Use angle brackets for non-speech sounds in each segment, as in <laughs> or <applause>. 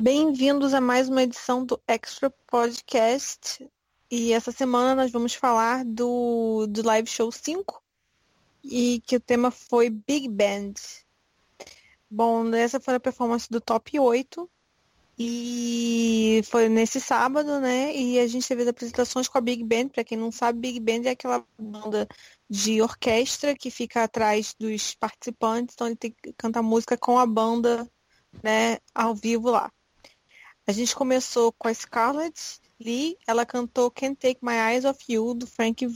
Bem-vindos a mais uma edição do Extra Podcast. E essa semana nós vamos falar do, do Live Show 5 e que o tema foi Big Band. Bom, essa foi a performance do top 8 e foi nesse sábado, né? E a gente teve as apresentações com a Big Band. Para quem não sabe, Big Band é aquela banda de orquestra que fica atrás dos participantes, então ele tem que cantar música com a banda, né, ao vivo lá. A gente começou com a Scarlett Lee, ela cantou Can't Take My Eyes Off You, do Frank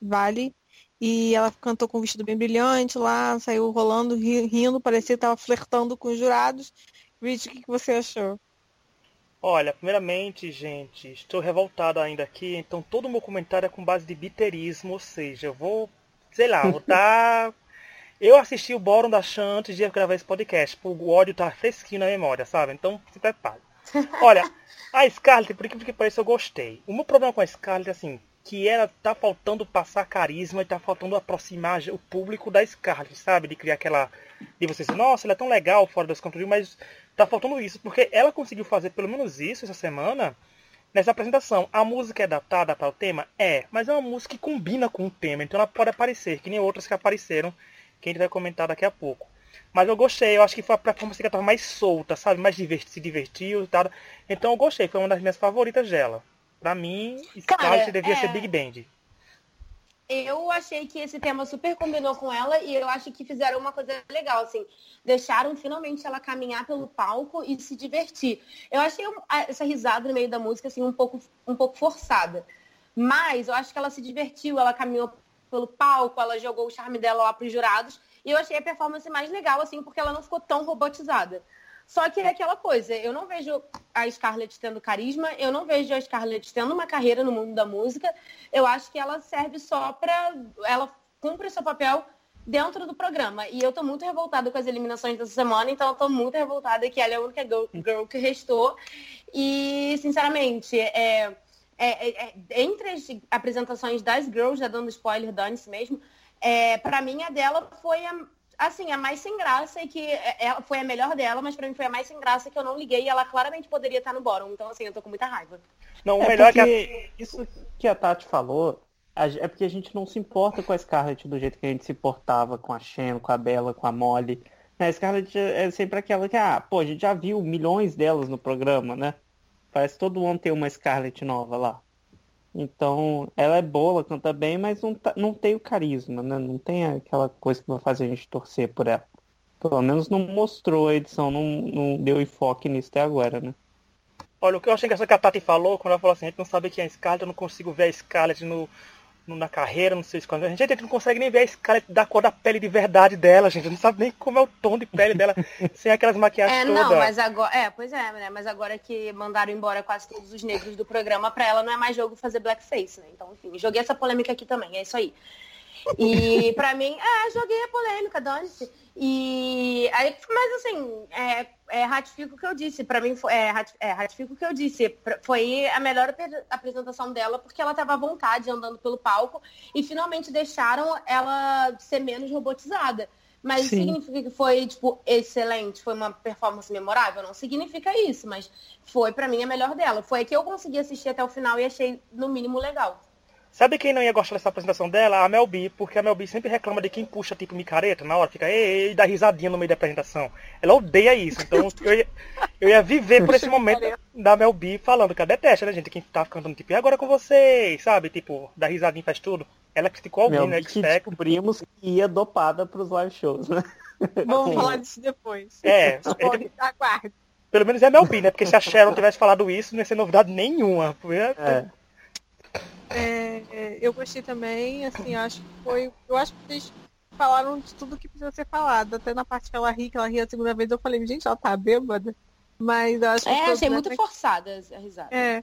Valley, e ela cantou com um vestido bem brilhante lá, saiu rolando, rindo, parecia que estava flertando com os jurados. Rich, o que você achou? Olha, primeiramente, gente, estou revoltado ainda aqui, então todo o meu comentário é com base de biterismo, ou seja, eu vou, sei lá, vou estar... <laughs> eu assisti o Bórum da Chan antes de gravar esse podcast, o ódio tá fresquinho na memória, sabe? Então se prepare. Olha, a Scarlett, por que pareça, eu gostei. O meu problema com a Scarlett é assim, que ela tá faltando passar carisma e tá faltando aproximar o público da Scarlett, sabe? De criar aquela. De vocês, nossa, ela é tão legal fora das controle, mas tá faltando isso, porque ela conseguiu fazer pelo menos isso essa semana nessa apresentação. A música é adaptada para o tema? É, mas é uma música que combina com o tema, então ela pode aparecer, que nem outras que apareceram, que a gente vai comentar daqui a pouco. Mas eu gostei, eu acho que foi a performance que ela tava mais solta, sabe? Mais diverti se divertiu e tal. Então eu gostei, foi uma das minhas favoritas dela. Pra mim, Scarlett devia é... ser Big Band. Eu achei que esse tema super combinou com ela e eu acho que fizeram uma coisa legal, assim. Deixaram finalmente ela caminhar pelo palco e se divertir. Eu achei essa risada no meio da música, assim, um pouco, um pouco forçada. Mas eu acho que ela se divertiu, ela caminhou pelo palco, ela jogou o charme dela lá pros jurados. E eu achei a performance mais legal, assim, porque ela não ficou tão robotizada. Só que é aquela coisa, eu não vejo a Scarlett tendo carisma, eu não vejo a Scarlett tendo uma carreira no mundo da música. Eu acho que ela serve só para. Ela cumpre seu papel dentro do programa. E eu tô muito revoltada com as eliminações dessa semana, então eu tô muito revoltada que ela é a única girl, que restou. E, sinceramente, é, é, é, é entre as apresentações das girls, já dando spoiler, dane-se mesmo, é, para mim a dela foi a, assim, a mais sem graça e que ela foi a melhor dela, mas para mim foi a mais sem graça que eu não liguei e ela claramente poderia estar no bórum. Então, assim, eu tô com muita raiva. Não, o é melhor é que a... isso que a Tati falou é porque a gente não se importa com a Scarlett do jeito que a gente se importava com a Shen, com a Bella, com a Molly. A Scarlett é sempre aquela que, ah, pô, a gente já viu milhões delas no programa, né? Parece que todo ano tem uma Scarlett nova lá. Então, ela é boa, ela canta bem, mas não, tá, não tem o carisma, né? Não tem aquela coisa que vai fazer a gente torcer por ela. Pelo menos não mostrou a edição, não, não deu enfoque nisso até agora, né? Olha, o que eu achei que essa Tati falou, quando ela falou assim, a gente não sabe quem é a Scarlett, eu não consigo ver a Scarlett no, na carreira, não sei se quando. A gente, a gente não consegue nem ver a escala da cor da pele de verdade dela, gente. Não sabe nem como é o tom de pele dela <laughs> sem aquelas maquiagens é, todas. Não, mas agora. É, pois é, né? Mas agora que mandaram embora quase todos os negros do programa, pra ela não é mais jogo fazer blackface, né? Então, enfim, joguei essa polêmica aqui também, é isso aí. E pra mim, é, joguei a polêmica, dane-se. E aí, mas assim, é, é, ratifico o que eu disse. Para mim, foi, é, é, ratifico o que eu disse. Foi a melhor apresentação dela porque ela estava à vontade andando pelo palco e finalmente deixaram ela ser menos robotizada. Mas Sim. significa que foi, tipo, excelente, foi uma performance memorável? Não significa isso, mas foi, para mim, a melhor dela. Foi a que eu consegui assistir até o final e achei, no mínimo, legal. Sabe quem não ia gostar dessa apresentação dela? A Mel B, porque a Mel B sempre reclama de quem puxa tipo micareta na hora, fica e, dá risadinha no meio da apresentação. Ela odeia isso, então <laughs> eu ia, eu ia viver por esse momento da Mel B falando que ela detesta, né, gente? Quem tá cantando tipo, e agora com vocês, sabe? Tipo, dá risadinha faz tudo. Ela criticou alguém, né? Que descobrimos que ia dopada pros live shows, né? <laughs> Vamos falar disso depois. É, ele... aguarde. Pelo menos é Mel B, né? Porque se a Sharon tivesse falado isso, não ia ser novidade nenhuma. É. É, é, eu gostei também, assim, acho que foi. Eu acho que eles falaram de tudo que precisa ser falado. Até na parte que ela ri, que ela ri a segunda vez, eu falei, gente, ela tá bêbada. Mas eu acho que. É, achei muito forçada a risada. É.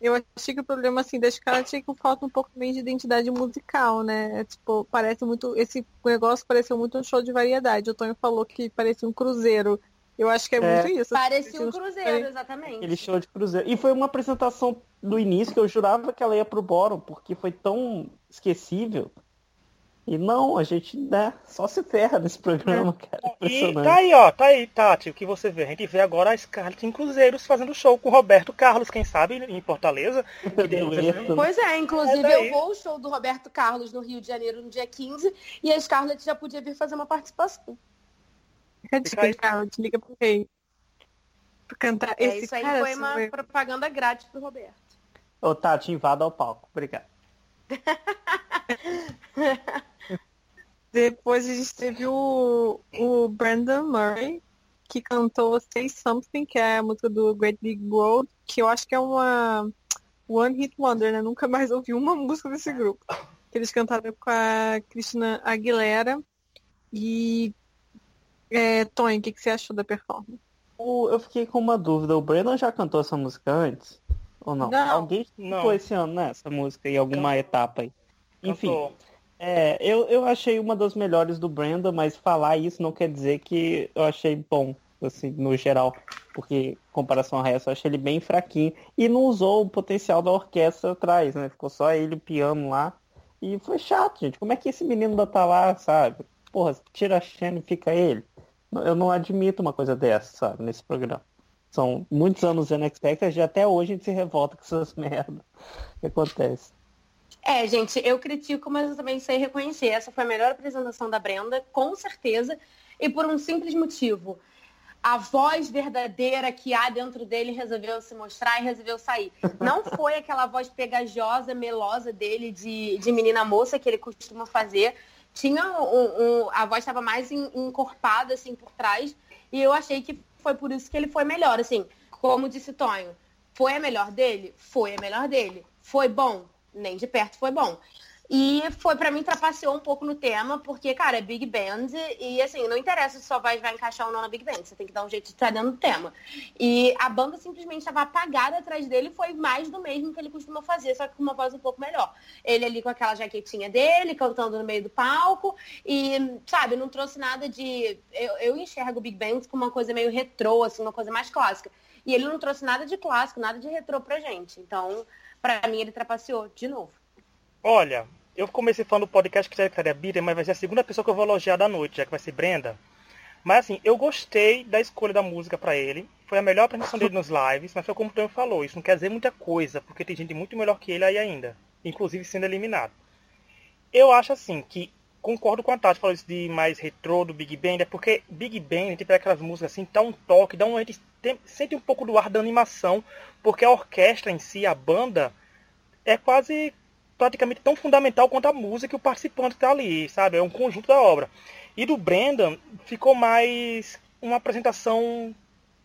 Eu achei que o problema, assim, das caras tinha que falta um pouco também de identidade musical, né? É, tipo, parece muito. Esse negócio pareceu muito um show de variedade. O Tonho falou que parecia um cruzeiro. Eu acho que é, é. muito isso. Parecia um cruzeiro, exatamente. Aquele show de cruzeiro. E foi uma apresentação do início que eu jurava que ela ia pro Boro, porque foi tão esquecível. E não, a gente né, só se ferra nesse programa, É. cara. E tá aí, ó, tá aí, Tati, o que você vê. A gente vê agora a Scarlett em Cruzeiros fazendo show com o Roberto Carlos, quem sabe, em Fortaleza. Que deu- Dueto. Pois é, inclusive É eu vou ao show do Roberto Carlos no Rio de Janeiro no dia 15 e a Scarlett já podia vir fazer uma participação. Fica a Fica aí. dica, cara, te liga pro rei. Pra cantar É, esse isso aí cara. foi uma propaganda grátis pro Roberto. Ô, Tati, invada ao palco. Obrigado. <laughs> Depois a gente teve o, o Brandon Murray, que cantou Say Something, que é a música do Great Big World, que eu acho que é uma One Hit Wonder, né? Nunca mais ouvi uma <laughs> música desse grupo. Que eles cantaram com a Cristina Aguilera. E é, Tony, o que, que você achou da performance? O- Eu fiquei com uma dúvida. O Brandon já cantou essa música antes? Ou não? Não. Alguém Não. foi esse ano, né? Essa música em alguma etapa aí. Enfim, Cantou. é, eu, eu achei uma das melhores do Brandon, mas falar isso não quer dizer que eu achei bom, assim, no geral. Porque, em comparação ao resto, eu achei ele bem fraquinho. E não usou o potencial da orquestra atrás, né? Ficou só ele, o piano lá. E foi chato, gente. Como é que esse menino ainda tá lá, sabe? Porra, tira a Shannon e fica ele. Eu não admito uma coisa dessa, sabe, nesse programa. São muitos anos no Expected e até hoje a gente se revolta com essas <laughs> merdas que acontece. É, gente, eu critico, mas eu também sei reconhecer. Essa foi a melhor apresentação da Brenda, com certeza, e por um simples motivo. A voz verdadeira que há dentro dele resolveu se mostrar e resolveu sair. Não <laughs> foi aquela voz pegajosa, melosa dele de, de menina moça que ele costuma fazer. Tinha um, um- a voz estava mais en- encorpada assim por trás e eu achei que foi por isso que ele foi melhor. Assim, como disse Tonho, foi a melhor dele? Foi a melhor dele. Foi bom? Nem de perto foi bom. E foi, pra mim, trapaceou um pouco no tema, porque, cara, é Big Band e, assim, não interessa se sua voz vai encaixar ou não na Big Band, você tem que dar um jeito de estar dentro do tema. E a banda simplesmente estava apagada atrás dele, foi mais do mesmo que ele costuma fazer, só que com uma voz um pouco melhor. Ele ali com aquela jaquetinha dele, cantando no meio do palco, e, sabe, não trouxe nada de... Eu, eu enxergo o Big Band como uma coisa meio retrô, assim, uma coisa mais clássica. E ele não trouxe nada de clássico, nada de retrô pra gente. Então, pra mim, ele trapaceou de novo. Olha, eu comecei falando do podcast que seria Bira, mas vai ser a segunda pessoa que eu vou elogiar da noite, já que vai ser Brenda. Mas assim, eu gostei da escolha da música pra ele. Foi a melhor apresentação dele nos lives, mas foi como o Tonho falou, isso não quer dizer muita coisa, porque tem gente muito melhor que ele aí ainda, inclusive sendo eliminado. Eu acho assim que concordo com a Tati falou isso de mais retrô do Big Band, é porque Big Band, a gente pega aquelas músicas assim, dá um toque, dá um, a gente tem- sente um pouco do ar da animação, porque a orquestra em si, a banda, é quase praticamente tão fundamental quanto a música e o participante que está ali, sabe? É um conjunto da obra. E do Brendan ficou mais uma apresentação,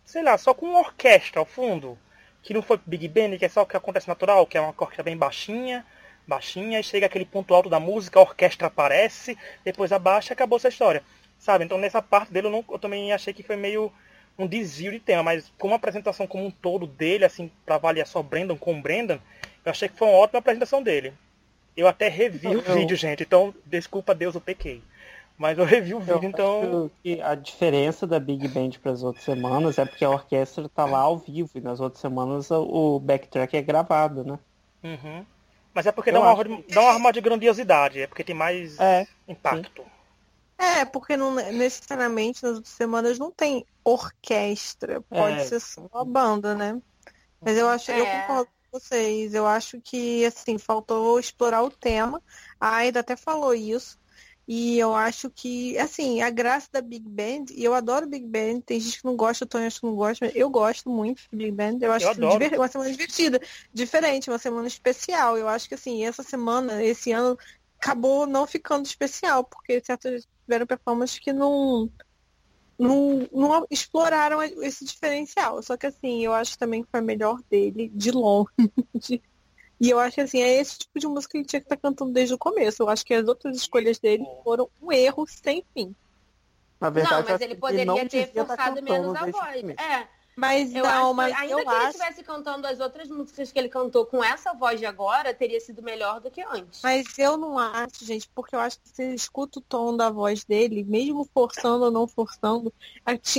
sei lá, só com uma orquestra ao fundo. Que não foi Big Band, que é só o que acontece natural, que é uma orquestra bem baixinha, baixinha, e chega aquele ponto alto da música, a orquestra aparece, depois abaixa e acabou essa história. Sabe? Então nessa parte dele eu, não- eu também achei que foi meio um desvio de tema, mas como a apresentação como um todo dele, assim, para avaliar só Brendan com Brendan, eu achei que foi uma ótima apresentação dele. Eu até revi o Eu- vídeo, gente, então desculpa Deus, eu pequei. Mas eu revi o Eu vídeo, então. acho que a diferença da Big Band para as outras semanas é porque a orquestra tá lá ao vivo e nas outras semanas o- o backtrack é gravado, né? Uhum. Mas é porque Eu dá uma, dá uma arma de grandiosidade, é porque tem mais É, impacto. É, porque não, necessariamente nas outras semanas não tem orquestra. Pode É. ser só a banda, né? Mas eu acho, eu É. concordo com vocês. Eu acho que, assim, faltou explorar o tema. A Aida até falou isso. E eu acho que, assim, a graça da Big Band, e eu adoro Big Band, tem gente que não gosta, o Tony acho que não gosta, mas eu gosto muito de Big Band. Eu acho Eu adoro. uma semana divertida, diferente, uma semana especial. Eu acho que, assim, essa semana, esse ano, acabou não ficando especial, porque certas tiveram performances que não, não, não exploraram esse diferencial. Só que assim, eu acho também que foi a melhor dele, de longe. <laughs> E eu acho que assim, é esse tipo de música que ele tinha que estar cantando desde o começo. Eu acho que as outras escolhas dele foram um erro sem fim. na Não, verdade, eu mas ele poderia não ter tá forçado menos a voz. começo. É, Mas eu não, acho mas que, ainda eu que ele acho. estivesse cantando as outras músicas que ele cantou com essa voz de agora, teria sido melhor do que antes. Mas eu não acho, gente, porque eu acho que você escuta o tom da voz dele, mesmo forçando ou não forçando,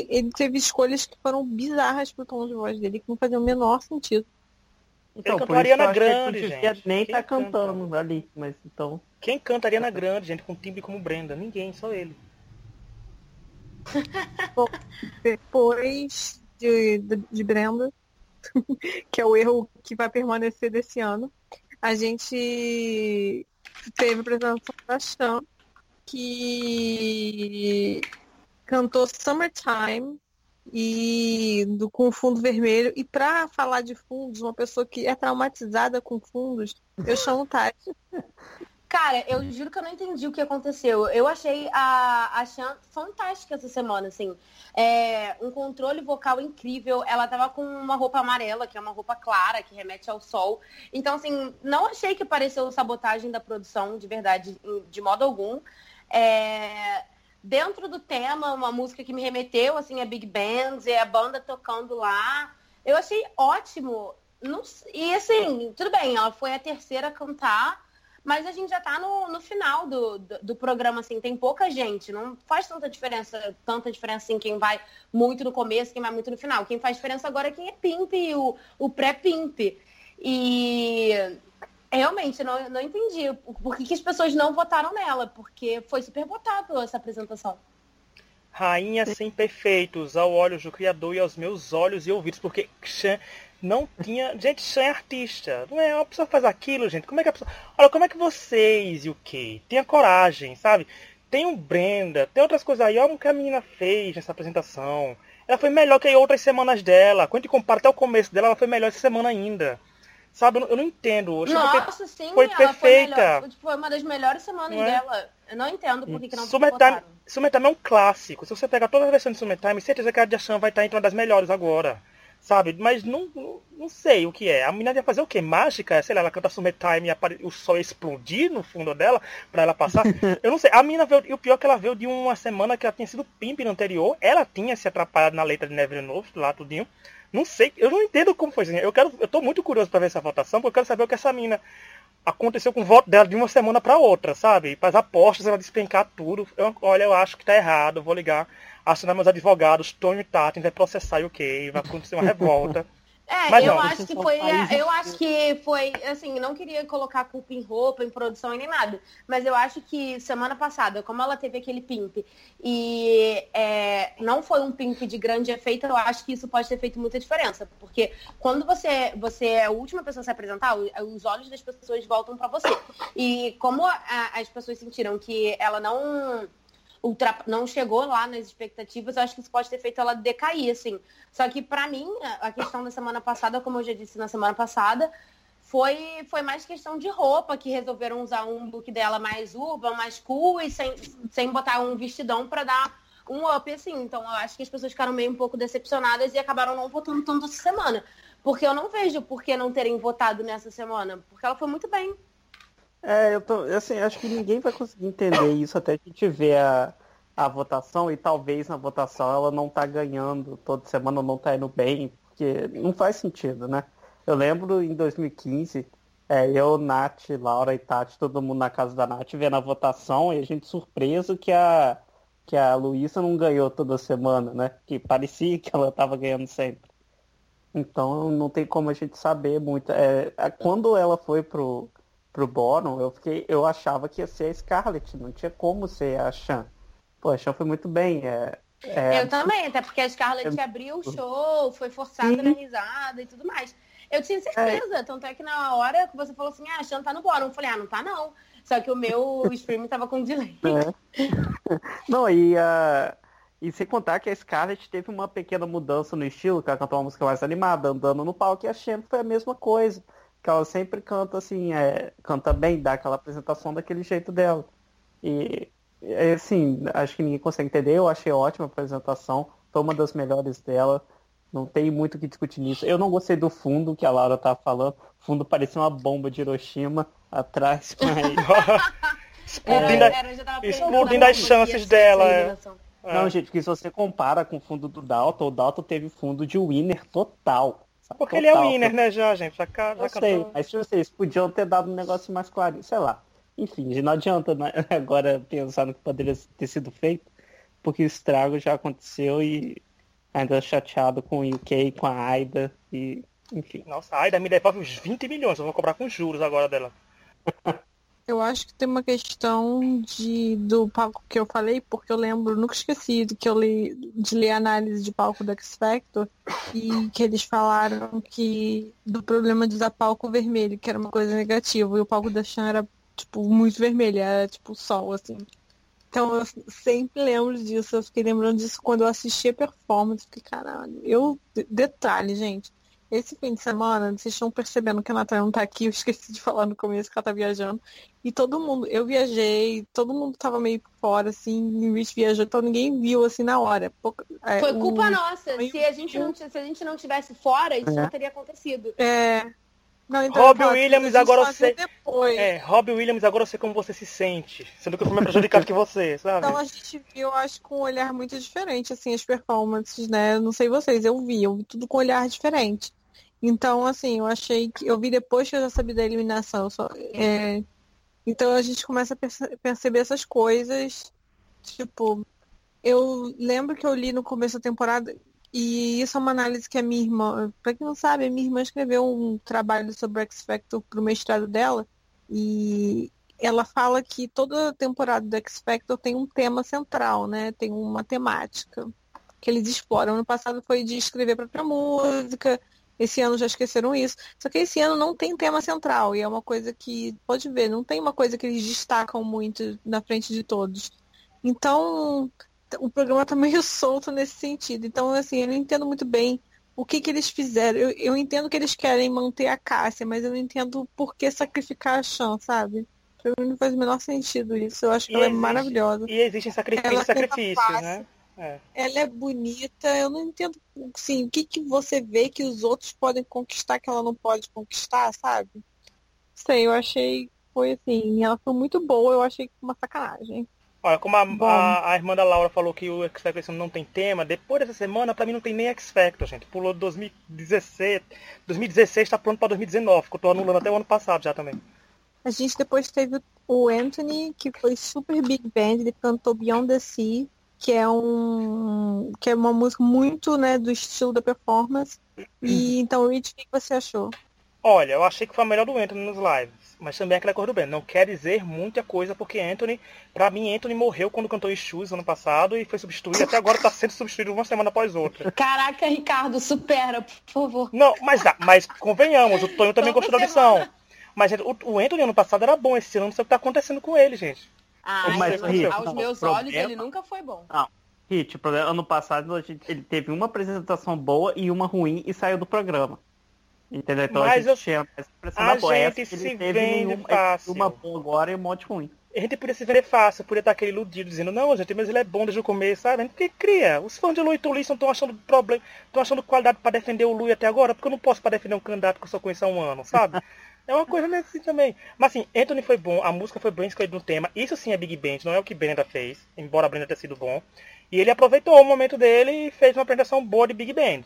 ele teve escolhas que foram bizarras pro tom de voz dele, que não faziam o menor sentido. Então, Ele por cantaria isso que eu na acho que ele grande, devia gente. nem Quem tá canta? cantando ali, mas então. Quem cantaria na grande, gente, com timbre como Brenda? Ninguém, só ele. Depois de, de, de Brenda, <laughs> que é o erro que vai permanecer desse ano, a gente teve a apresentação da Chan, que cantou Summertime e do, com fundo vermelho. E para falar de fundos, uma pessoa que é traumatizada com fundos, eu chamo Tati. <laughs> Cara, eu juro que eu não entendi o que aconteceu. Eu achei a, a Chan fantástica essa semana, assim. É, um controle vocal incrível. Ela tava com uma roupa amarela, que é uma roupa clara, que remete ao sol. Então, assim, não achei que pareceu sabotagem da produção, de verdade, de modo algum. É, dentro do tema, uma música que me remeteu, assim, a Big Bands e a banda tocando lá. Eu achei ótimo. Não, e assim, tudo bem, ela foi a terceira a cantar. Mas a gente já tá no, no final do, do, do, programa, assim, tem pouca gente, não faz tanta diferença, tanta diferença assim, quem vai muito no começo, quem vai muito no final. Quem faz diferença agora é quem é pimp, o, o pré-pimp. E realmente, não, não entendi por que, que as pessoas não votaram nela, porque foi super votado essa apresentação. Rainha sem perfeitos, ao olhos do Criador e aos meus olhos e ouvidos, porque Xan não tinha. Gente, Xan é artista. Não é uma pessoa que faz aquilo, gente. Como é que a pessoa. Olha, como é que vocês e o quê? Tenha coragem, sabe? Tem o Brenda, tem outras coisas aí. Olha o que a menina fez nessa apresentação. Ela foi melhor que outras semanas dela. Quando a gente compara até o começo dela, ela foi melhor essa semana ainda. Sabe, eu não, entendo. Eu Nossa, sim, foi perfeita. Foi, melhor, foi uma das melhores semanas é? dela. Eu não entendo por que, que não Summertime. Summertime é um clássico. Se você pegar todas as versões de Summertime, certeza que a de Chan vai estar entre uma das melhores agora. Sabe? Mas não, não, sei o que é. A menina ia fazer o quê? Mágica? Sei lá, ela canta Summertime e apare- o sol explodir no fundo dela pra ela passar. <laughs> Eu não sei. A menina veio. E o pior é que ela veio de uma semana que ela tinha sido pimp no anterior. Ela tinha se atrapalhado na letra de Never Novo, lá tudinho. Não sei, eu não entendo como foi assim. Eu quero, eu tô muito curioso pra ver essa votação, porque eu quero saber o que essa mina aconteceu com o voto dela de uma semana pra outra, sabe? Para as apostas, ela despencar tudo. Eu, olha, eu acho que tá errado, vou ligar, acionar meus advogados, Tony e Tati, vai processar e o quê? Vai acontecer uma revolta. <laughs> É, Mas eu não, acho que foi. Eu acho que foi, assim, não queria colocar culpa em roupa, em produção e nem nada. Mas eu acho que semana passada, como ela teve aquele pimp e é, não foi um pimp de grande efeito, eu acho que isso pode ter feito muita diferença. Porque quando você, você é a última pessoa a se apresentar, os olhos das pessoas voltam pra você. E como a- as pessoas sentiram que ela não ultra- não chegou lá nas expectativas, eu acho que isso pode ter feito ela decair, assim. Só que pra mim, a questão da semana passada, como eu já disse na semana passada, foi, foi mais questão de roupa, que resolveram usar um look dela mais urban, mais cool e sem, sem botar um vestidão pra dar um up, assim. Então eu acho que as pessoas ficaram meio um pouco decepcionadas e acabaram não votando tanto essa semana. Porque eu não vejo por que não terem votado nessa semana, porque ela foi muito bem. É, eu tô, assim, acho que ninguém vai conseguir entender isso até a gente ver a, a votação e talvez na votação ela não tá ganhando toda semana, não tá indo bem, porque não faz sentido, né? Eu lembro em 2015, é, eu, Nath, Laura e Tati, todo mundo na casa da Nath vendo a votação e a gente surpreso que a, que a Luísa não ganhou toda semana, né? Que parecia que ela tava ganhando sempre. Então não tem como a gente saber muito. É, quando ela foi pro, pro Boron, eu fiquei, eu achava que ia ser a Scarlett, não tinha como ser a Chan. Pô, a Chan foi muito bem. É, é, Eu também, até porque a Scarlett abriu o show, foi forçada Sim. na risada e tudo mais. Eu tinha certeza, tanto é que na hora que você falou assim, ah, a Xan tá no bórum, eu falei, ah, não tá não. Só que o meu <laughs> streaming tava com delay. É. <laughs> Não, e, a e sem contar que a Scarlett teve uma pequena mudança no estilo, que ela cantou uma música mais animada, andando no palco, e a Shem foi a mesma coisa. Que ela sempre canta assim, é, canta bem, dá aquela apresentação daquele jeito dela. E assim, acho que ninguém consegue entender, eu achei ótima a apresentação, foi uma das melhores dela. Não tem muito o que discutir nisso. Eu não gostei do fundo que a Laura tava falando. O fundo parecia uma bomba de Hiroshima atrás, <laughs> mas. explodindo, Era, tava explodindo as chances dela, é. Não, gente, porque se você compara com o fundo do Dalton, o Dalton teve fundo de winner total. Porque ele é o Total. winner, né, já, gente? Já, já Eu sei, cantou. mas se vocês podiam ter dado um negócio mais claro, sei lá. Enfim, não adianta né, <laughs> agora pensar no que poderia ter sido feito, porque o estrago já aconteceu e ainda chateado com o UK, com a Aida, e Enfim. Nossa, a Aida me devolve uns 20 milhões, eu vou cobrar com juros agora dela. <laughs> Eu acho que tem uma questão de, do palco que eu falei, porque eu lembro, nunca esqueci de que eu li, de ler a análise de palco do X Factor e que eles falaram que do problema de usar palco vermelho, que era uma coisa negativa, e o palco da Chan era tipo muito vermelho, era tipo sol, assim. Então eu sempre lembro disso, eu fiquei lembrando disso quando eu assisti a performance, fiquei, caralho, eu. Detalhe, gente esse fim de semana, vocês estão percebendo que a Natália não tá aqui, eu esqueci de falar no começo que ela tá viajando. E todo mundo, eu viajei, todo mundo tava meio fora, assim, o Rich viajou, então ninguém viu assim na hora. É, Foi culpa o... nossa. Se a, gente não, se a gente não tivesse fora, isso é. não teria acontecido. É. Não, então, Rob Williams, agora eu sei. Depois. É, Rob Williams, agora eu sei como você se sente. Sendo que eu fui mais prejudicado que você, <laughs> sabe? Então a gente viu, acho, com um olhar muito diferente, assim, as performances, né? Não sei vocês, eu vi, eu vi tudo com um olhar diferente. Então, assim, eu achei que. Eu vi depois que eu já sabia da eliminação. Só, é, então a gente começa a perce perceber essas coisas. Tipo, eu lembro que eu li no começo da temporada, e isso é uma análise que a minha irmã, pra quem não sabe, a minha irmã escreveu um trabalho sobre X Factor pro mestrado dela, e ela fala que toda temporada do X Factor tem um tema central, né? Tem uma temática que eles exploram. No passado foi de escrever para música, esse ano já esqueceram isso. Só que esse ano não tem tema central. E é uma coisa que, pode ver, não tem uma coisa que eles destacam muito na frente de todos. Então, o programa tá meio <laughs> solto nesse sentido. Então, assim, eu não entendo muito bem o que, que eles fizeram. Eu, eu entendo que eles querem manter a Cássia, mas eu não entendo por que sacrificar a Chan, sabe? Pra mim não faz o menor sentido isso. Eu acho que e ela é existe, é maravilhosa. E existem sacrifícios, sacrifícios né? É. Ela é bonita, eu não entendo assim, o que, que você vê que os outros podem conquistar que ela não pode conquistar, sabe? Sei, eu achei foi assim, ela foi muito boa, eu achei uma sacanagem. Olha, como a, a, a, irmã da Laura falou que o X Factor não tem tema, depois dessa semana, pra mim não tem nem X Factor, gente. Pulou 2016, 2016 tá pronto pra 2019, que eu tô anulando até o ano passado já também. A gente depois teve o Anthony, que foi super big band, ele cantou Beyond the Sea, que é um que é uma música muito né do estilo da performance. E então Rich o que você achou? Olha eu achei que foi a melhor do Anthony nos lives mas também é aquela coisa do bem não quer dizer muita coisa porque Anthony para mim Anthony morreu quando cantou Shoes ano passado e foi substituído até agora está sendo substituído uma semana após outra. Caraca Ricardo supera por favor. Não mas mas convenhamos o Tonho também gostou da audição. Mas o, o Anthony ano passado era bom esse ano não sei o que está acontecendo com ele gente ah, mas, Hit, aos não, meus problema... olhos ele nunca foi bom. Não. Hit, problema, ano passado ele teve uma apresentação boa e uma ruim e saiu do programa. Entendeu? Então mas a gente tinha a boa. gente Essa, se ele teve nenhum, fácil. uma boa agora e um monte ruim. A gente podia se vender fácil, podia estar aquele iludido dizendo, não, gente, mas ele é bom desde o começo, sabe? A gente cria. Os fãs de Louis Tulisson estão achando problema, estão achando qualidade para defender o Louis até agora, porque eu não posso para defender um candidato que eu só conheço há um ano, sabe? <laughs> É uma coisa nesse também. Mas assim, Anthony foi bom, a música foi bem escolhida no tema. Isso sim é Big Band, não é o que Brenda fez, embora a Brenda tenha sido bom. E ele aproveitou o momento dele e fez uma apresentação boa de Big Band.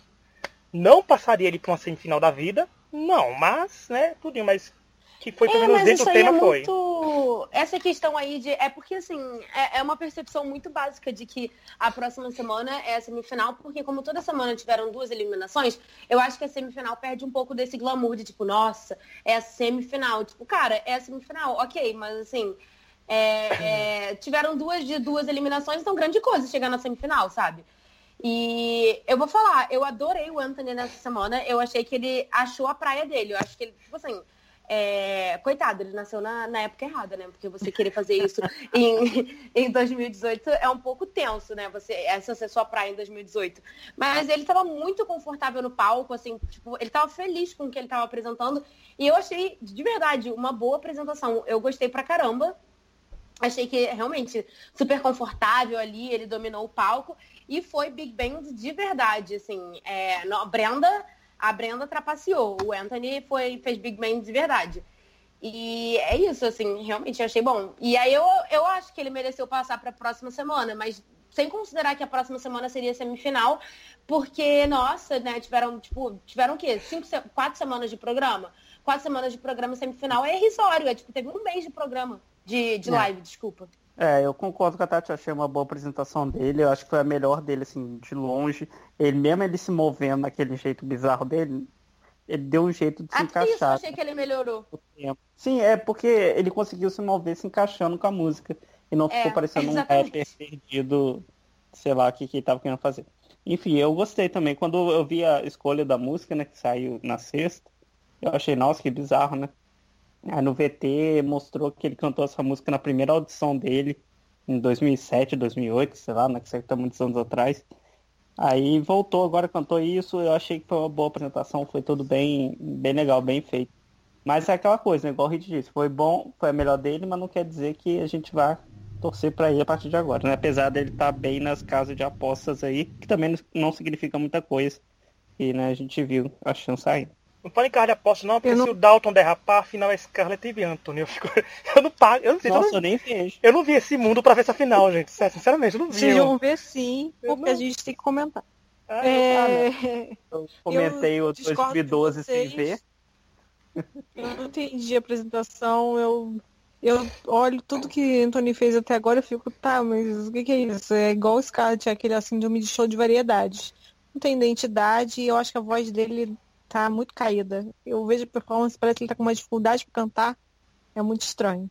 Não passaria ele para uma semifinal da vida, não, mas, né, tudinho, mas que foi pelo é, menos dentro do tema é foi. Muito... Essa questão aí de. É porque, assim, é, é, uma percepção muito básica de que a próxima semana é a semifinal, porque como toda semana tiveram duas eliminações, eu acho que a semifinal perde um pouco desse glamour de tipo, nossa, é a semifinal. Tipo, cara, é a semifinal, ok, mas assim. É, é, tiveram duas de duas eliminações, então grande coisa chegar na semifinal, sabe? E eu vou falar, eu adorei o Anthony nessa semana. Eu achei que ele achou a praia dele. Eu acho que ele, tipo assim, é, coitado, ele nasceu na, na, época errada, né? Porque você querer fazer isso <laughs> em, em 2018 é um pouco tenso, né? Você, essa ser sua praia em 2018. Mas ele estava muito confortável no palco, assim, tipo, ele estava feliz com o que ele estava apresentando. E eu achei, de verdade, uma boa apresentação. Eu gostei pra caramba. Achei que realmente super confortável ali, ele dominou o palco. E foi Big Band de verdade, assim. É, no, Brenda a Brenda trapaceou. O Anthony foi, fez Big Man de verdade. E é isso, assim, realmente achei bom. E aí eu, eu acho que ele mereceu passar para a próxima semana, mas sem considerar que a próxima semana seria semifinal, porque, nossa, né, tiveram, tipo, tiveram o quê? Cinco, quatro semanas de programa? Quatro semanas de programa semifinal é irrisório, é tipo, teve um mês de programa, de, de é. live, desculpa. É, eu concordo com a Tati, achei uma boa apresentação dele, eu acho que foi a melhor dele, assim, de longe. Ele mesmo ele se movendo naquele jeito bizarro dele, ele deu um jeito de se isso eu encaixar. achei que ele melhorou. Sim, é porque ele conseguiu se mover se encaixando com a música. E não É, ficou parecendo um exatamente. rapper perdido, sei lá, o que, que ele tava querendo fazer. Enfim, eu gostei também. Quando eu vi a escolha da música, né, que saiu na sexta, eu achei, nossa, que bizarro, né? Aí no VT mostrou que ele cantou essa música na primeira audição dele, em 2007, 2008, sei lá, né, que tá muitos anos atrás. Aí voltou, agora cantou isso, eu achei que foi uma boa apresentação, foi tudo bem, bem legal, bem feito. Mas é aquela coisa, né, igual o Hit disse, foi bom, foi a melhor dele, mas não quer dizer que a gente vai torcer pra ele a partir de agora, né? Apesar dele estar bem nas casas de apostas aí, que também não significa muita coisa. E né, a gente viu a chance saindo. Não pode encarnar de aposta não, porque Eu não- se o Dalton derrapar, afinal é Scarlett e Anthony. Eu, fico... <laughs> eu não pago, eu não sei, eu, Nossa, não... eu nem vejo. eu não vi esse mundo pra ver essa final, gente. Sério, Sinceramente, eu não vi. Vocês vão ver sim, Eu porque a não- gente tem que comentar. Ah, eu- É, <laughs> Eu comentei o discordo de 2012 sem ver. Eu não entendi a apresentação, eu, eu olho tudo que Anthony fez até agora e fico, tá, mas o que, que é isso? É igual o Scarlett, é aquele síndrome de show de variedades. Não tem identidade e eu acho que a voz dele tá muito caída. Eu vejo a performance, parece que ele tá com uma dificuldade pra cantar. É muito estranho.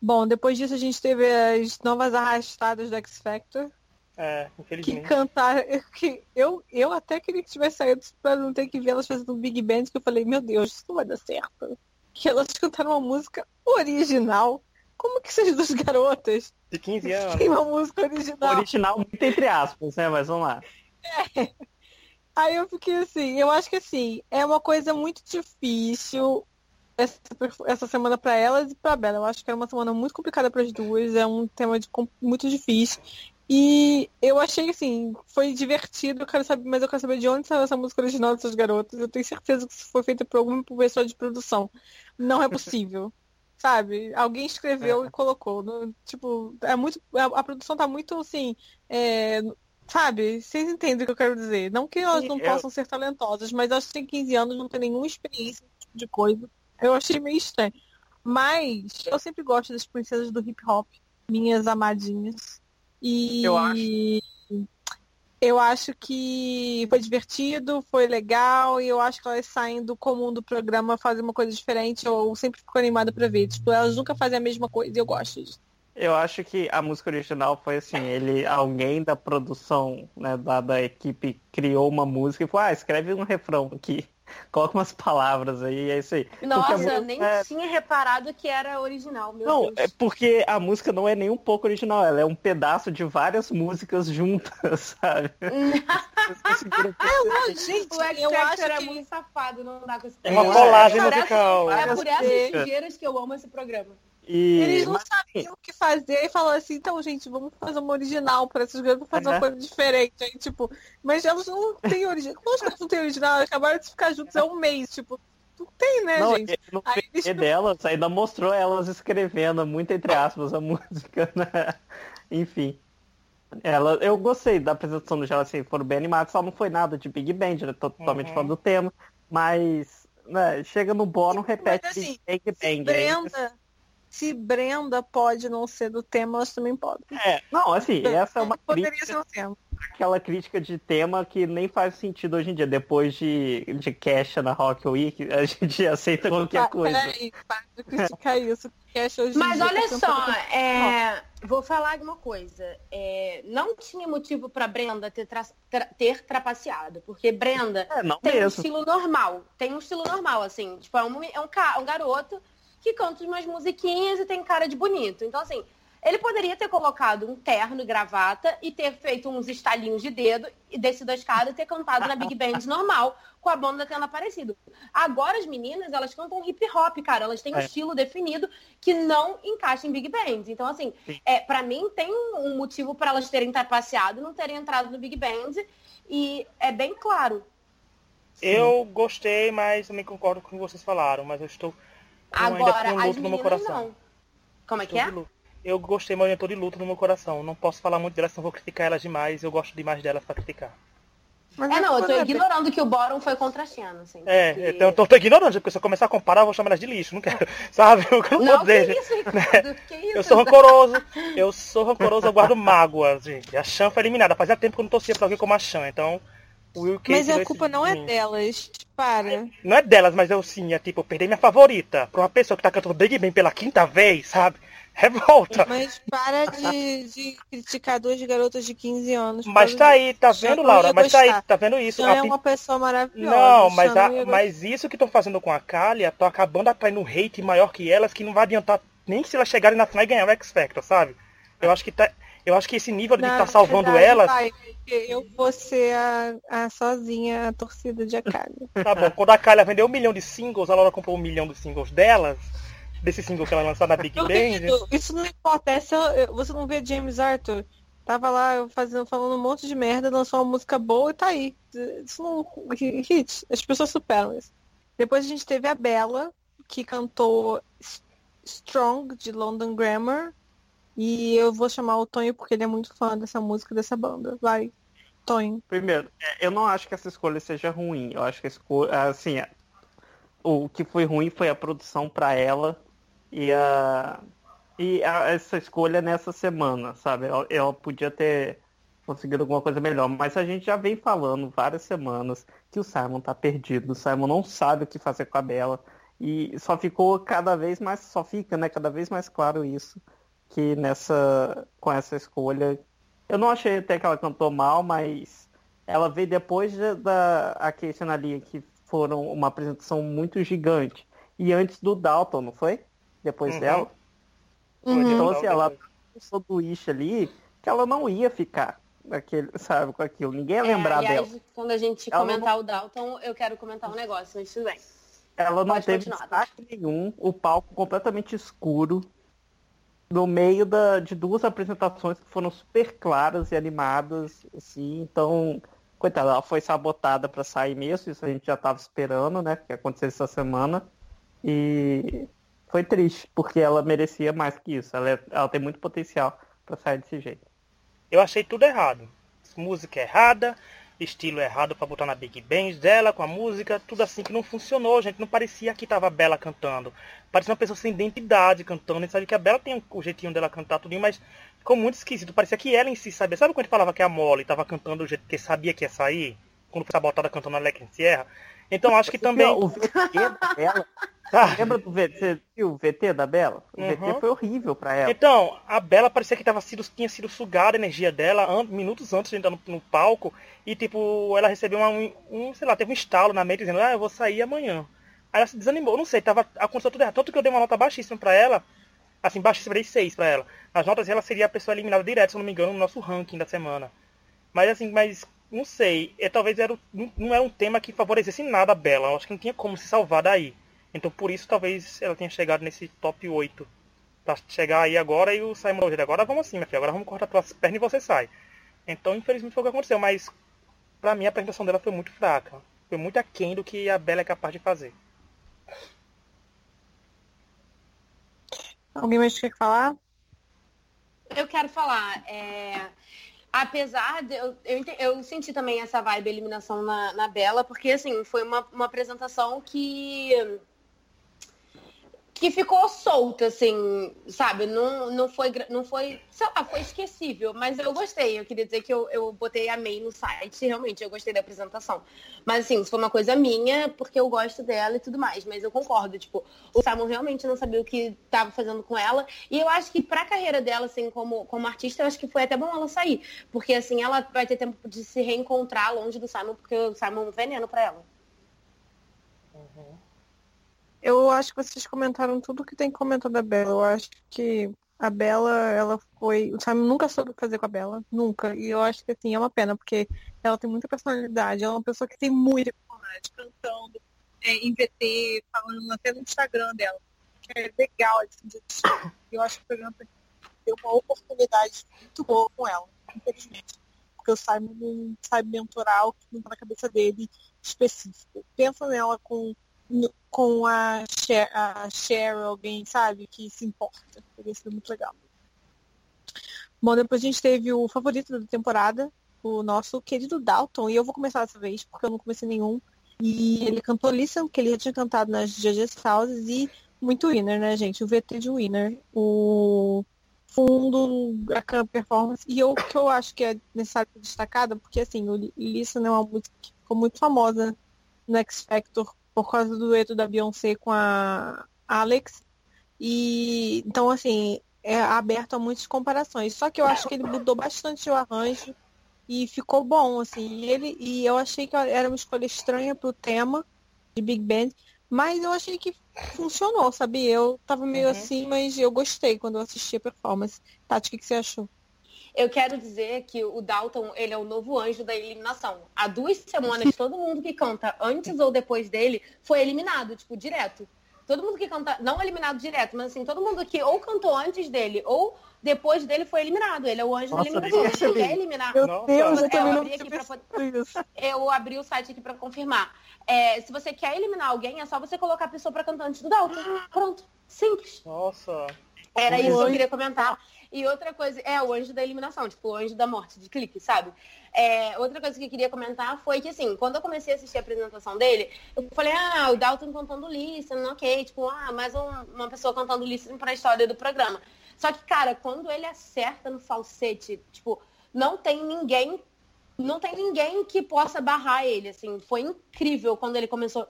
Bom, depois disso a gente teve as novas arrastadas do X Factor. É, que infelizmente. cantaram. <laughs> Que eu, eu até queria que tivesse saído pra não ter que ver elas fazendo um Big Band, que eu falei, meu Deus, isso não vai dar certo. Que elas <laughs> cantaram uma música original. Como que essas duas garotas De 15 anos. têm uma música original? Original muito entre aspas, né? Mas vamos lá. <laughs> Aí eu fiquei assim, eu acho que assim, é uma coisa muito difícil essa, essa semana pra elas e pra Bela. Eu acho que era uma semana muito complicada para as duas, é um tema de, muito difícil. E eu achei assim, foi divertido, eu quero saber, mas eu quero saber de onde saiu essa música original dessas garotas. Eu tenho certeza que isso foi feita por alguma pessoa de produção. Não é possível. <laughs> Sabe? Alguém escreveu e colocou. No- tipo, é muito. A, a produção tá muito assim. é, Sabe? Vocês entendem o que eu quero dizer. Não que elas não eu- possam ser talentosas, mas elas têm 15 anos, não têm nenhuma experiência nesse tipo de coisa. Eu achei meio estranho. Mas eu sempre gosto das princesas do hip hop, minhas amadinhas. E Eu acho. eu acho que foi divertido, foi legal, e eu acho que elas saem do comum do programa, fazem uma coisa diferente, eu sempre fico animada pra ver. Tipo, elas nunca fazem a mesma coisa e eu gosto disso. Eu acho que a música original foi assim, ele, alguém da produção, né, da, da equipe criou uma música e falou, ah, escreve um refrão aqui, <laughs> coloca umas palavras aí, é isso aí. Nossa, música eu nem é- tinha reparado que era original, meu Não, Deus. é porque a música não é nem um pouco original, ela é um pedaço de várias músicas juntas, <laughs> sabe? <laughs> Gente, O X eu acho é que... muito safado, não dá com esse É uma colagem musical. É Várias por essas ligeiras que eu amo esse programa. E Eles não mas, sabiam o que fazer e falaram assim, então, gente, vamos fazer uma original para essas garotas fazer uma Uhum. coisa diferente. Aí, tipo, mas elas não têm original. Como que elas não têm original? Elas acabaram de ficar juntas há um mês, tipo, não tem, né, não, gente? no Aí eles- delas ainda mostrou elas escrevendo, muito entre aspas, a <laughs> música, né? Enfim. Ela, eu gostei da apresentação do geral, assim, foram bem animados, só não foi nada de Big Band, né? Tô totalmente Uhum. fora do tema, mas né, chega no bórum, repete Mas, assim, Big Bang. Aí Brenda, se Brenda pode não ser do tema, elas também podem. É, não, assim, essa é uma Poderia crítica, ser um tema. aquela crítica de tema que nem faz sentido hoje em dia. Depois de, de Cash na Rock Week, a <laughs> gente aceita qualquer Tá, coisa. Peraí, para de criticar isso. porque acho hoje em Mas olha tá só, é, vou falar de uma coisa. É, não tinha motivo pra Brenda ter, tra- tra- ter trapaceado, porque Brenda É, não tem um mesmo. estilo normal. Tem um estilo normal, assim. Tipo, é um, é um, ca- um garoto que canta umas musiquinhas e tem cara de bonito. Então, assim, ele poderia ter colocado um terno e gravata e ter feito uns estalinhos de dedo e descido a escada e ter cantado na Big Band normal, com a banda tendo aparecido. Agora as meninas, elas cantam hip hop, cara. Elas têm um É. estilo definido que não encaixa em Big Band. Então, assim, Sim. é, para mim tem um motivo para elas terem trapaceado e não terem entrado no Big Band. E é bem claro. Eu gostei, mas também concordo com o que vocês falaram, mas eu estou ainda Agora, as luto no meu coração. não. Como é que Estou é? Eu gostei, mas eu estou de luto no meu coração. Não posso falar muito delas, senão vou criticar elas demais. Eu gosto demais delas pra criticar. Mas É, não, eu tô poderia- ignorando que o Boron foi contra a Xena, assim. É, porque- então eu tô, tô ignorando, porque se eu começar a comparar, eu vou chamar elas de lixo. Não quero, <laughs> sabe? Eu não, Não, vou que dizer. isso, Ricardo? Que isso? Eu sou rancoroso, eu sou rancoroso, eu guardo mágoa, gente. A Chan foi eliminada. Fazia tempo que eu não torcia pra alguém como a Chan, então Mas a culpa não é delas. para. Não é delas, mas eu sim, é tipo, eu perdi minha favorita pra uma pessoa que tá cantando Big Bang pela quinta vez, sabe? <laughs> Revolta. Mas para de, de criticar duas garotas de 15 anos. Mas tá aí, tá vendo, Laura? Mas tá aí, tá vendo isso? Não é uma pessoa maravilhosa. Não, mas, a, mas isso que estão fazendo com a Kalia, estão acabando atraindo um hate maior que elas, que não vai adiantar nem se elas chegarem na final e ganhar o X Factor, sabe? Eu acho que tá. Eu acho que esse nível de estar tá salvando verdade, elas. Vai, eu vou ser a, a sozinha a torcida de Akali. Tá bom, quando a Akali vendeu um milhão de singles, a Laura comprou um milhão de singles delas, desse single que ela lançou na Big Bang. Isso não importa, essa, você não vê James Arthur. Tava lá fazendo, falando um monte de merda, lançou uma música boa e tá aí. Isso não. Hit. As pessoas superam isso. Depois a gente teve a Bella, que cantou Strong, de London Grammar. E eu vou chamar o Tonho porque ele é muito fã dessa música, dessa banda. Vai, Tonho. Primeiro, é, eu não acho que essa escolha seja ruim. Eu acho que a escolha, assim, o que foi ruim foi a produção para ela e a e a, essa escolha nessa semana, sabe? Ela, ela, podia ter conseguido alguma coisa melhor, mas a gente já vem falando várias semanas que o Simon tá perdido, o Simon não sabe o que fazer com a Bela e só ficou cada vez mais, só fica, né, cada vez mais claro isso que nessa com essa escolha eu não achei até que ela cantou mal, mas ela veio depois da a Casey ali que foram uma apresentação muito gigante e antes do Dalton, não foi? Depois uhum. dela. Uhum. Então assim, ela pensou do Ish ali que ela não ia ficar aquele, <laughs> sabe, com aquilo. Ninguém ia é, lembrar é, dela. quando a gente ela comentar não... o Dalton, eu quero comentar um negócio, mas tudo bem. Ela não Pode teve destaque nenhum, o palco completamente escuro, no meio da, de duas apresentações que foram super claras e animadas, assim, então, coitada, ela foi sabotada para sair mesmo, isso a gente já estava esperando, né, que aconteceu essa semana, e foi triste, porque ela merecia mais que isso, ela, é, ela tem muito potencial para sair desse jeito. Eu achei tudo errado, música errada, estilo errado para botar na Big Band dela, com a música, tudo assim que não funcionou, gente. Não parecia que tava a Bela cantando. Parecia uma pessoa sem identidade cantando. A gente sabe que a Bela tem o jeitinho dela cantar tudo, mas ficou muito esquisito. Parecia que ela em si sabia. Sabe quando a gente falava que a Molly tava cantando do jeito que sabia que ia sair? Quando foi sabotada cantando a Leque Sierra? Então acho que também. O VT <laughs> dela. Ah. Lembra do VT, o VT da Bela? O uhum. VT foi horrível para ela. Então, a Bela parecia que tava sido, tinha sido sugada a energia dela an, minutos antes de entrar no, no, palco. E tipo, ela recebeu uma, um, um, sei lá, teve um estalo na mente dizendo, ah, eu vou sair amanhã. Aí ela se desanimou, não sei, tava aconteceu tudo errado. Tanto que eu dei uma nota baixíssima para ela. Assim, baixíssima, dei 6 pra ela. Nas notas ela seria a pessoa eliminada direto, se eu não me engano, no nosso ranking da semana. Mas assim, mas não sei, é, talvez era, não, não era um tema que favorecesse nada a Bela. Eu acho que não tinha como se salvar daí. Então por isso talvez ela tenha chegado nesse top 8. Pra chegar aí agora e o Simon Roger, agora vamos assim, minha filha, agora vamos cortar tuas pernas e você sai. Então infelizmente foi o que aconteceu, mas pra mim a apresentação dela foi muito fraca. Foi muito aquém do que a Bela é capaz de fazer. Alguém mais quer falar? Eu quero falar. É apesar de eu, eu, eu, senti também essa vibe eliminação na, na Bela, porque assim, foi uma, uma apresentação que que ficou solta, assim, sabe? Não, não foi, não foi, sei lá, foi esquecível, mas eu gostei. Eu queria dizer que eu, eu botei a May no site, realmente, eu gostei da apresentação. Mas, assim, isso foi uma coisa minha, porque eu gosto dela e tudo mais. Mas eu concordo, tipo, o Simon realmente não sabia o que estava fazendo com ela. E eu acho que pra carreira dela, assim, como, como artista, eu acho que foi até bom ela sair. Porque, assim, ela vai ter tempo de se reencontrar longe do Simon, porque o Simon é um veneno pra ela. Eu acho que vocês comentaram tudo que tem que comentar da Bela. Eu acho que a Bela, ela foi. O Simon nunca soube o que fazer com a Bela. Nunca. E eu acho que assim, é uma pena, porque ela tem muita personalidade. Ela é uma pessoa que tem muita personalidade, cantando, é, em VT, falando até no Instagram dela. É legal, assim, de Eu acho que o programa deu uma oportunidade muito boa com ela, infelizmente. Porque o Simon não sabe mentorar o que não tá na cabeça dele específico. Pensa nela com com a, Cher, a Cheryl, alguém, sabe, que se importa. Teria sido muito legal. Bom, depois a gente teve o favorito da temporada, o nosso querido Dalton. E eu vou começar dessa vez, porque eu não comecei nenhum. E ele cantou Listen, que ele já tinha cantado nas Judges Houses, e muito winner, né, gente? O VT de winner. O fundo, a performance. E o que eu acho que é necessário destacada, porque assim, o Listen é uma música que ficou muito famosa no X Factor por causa do dueto da Beyoncé com a Alex. E então, assim, é aberto a muitas comparações. Só que eu acho que ele mudou bastante o arranjo e ficou bom, assim. Ele, e eu achei que era uma escolha estranha pro tema de Big Band, mas eu achei que funcionou, sabe? Eu tava meio uhum. assim, mas eu gostei quando eu assisti a performance. Tati, o que, que você achou? Eu quero dizer que o Dalton, ele é o novo anjo da eliminação. Há duas semanas, todo mundo que canta antes ou depois dele foi eliminado, tipo, direto. Todo mundo que canta, não eliminado direto, mas assim, todo mundo que ou cantou antes dele ou depois dele foi eliminado. Ele é o anjo Nossa, da eliminação. Ele quer eliminar. Meu Deus, eu, eu, abri aqui pra... eu abri o site aqui para confirmar. É, se você quer eliminar alguém, é só você colocar a pessoa para cantar antes do Dalton. Pronto. Simples. Nossa. Era isso que eu queria comentar. E outra coisa, é o anjo da eliminação, tipo, o anjo da morte de clique, sabe? É, outra coisa que eu queria comentar foi que, assim, quando eu comecei a assistir a apresentação dele, eu falei, ah, o Dalton cantando listening, ok, tipo, ah, mais um, uma pessoa cantando listening pra história do programa. Só que, cara, quando ele acerta no falsete, tipo, não tem ninguém, não tem ninguém que possa barrar ele, assim, foi incrível quando ele começou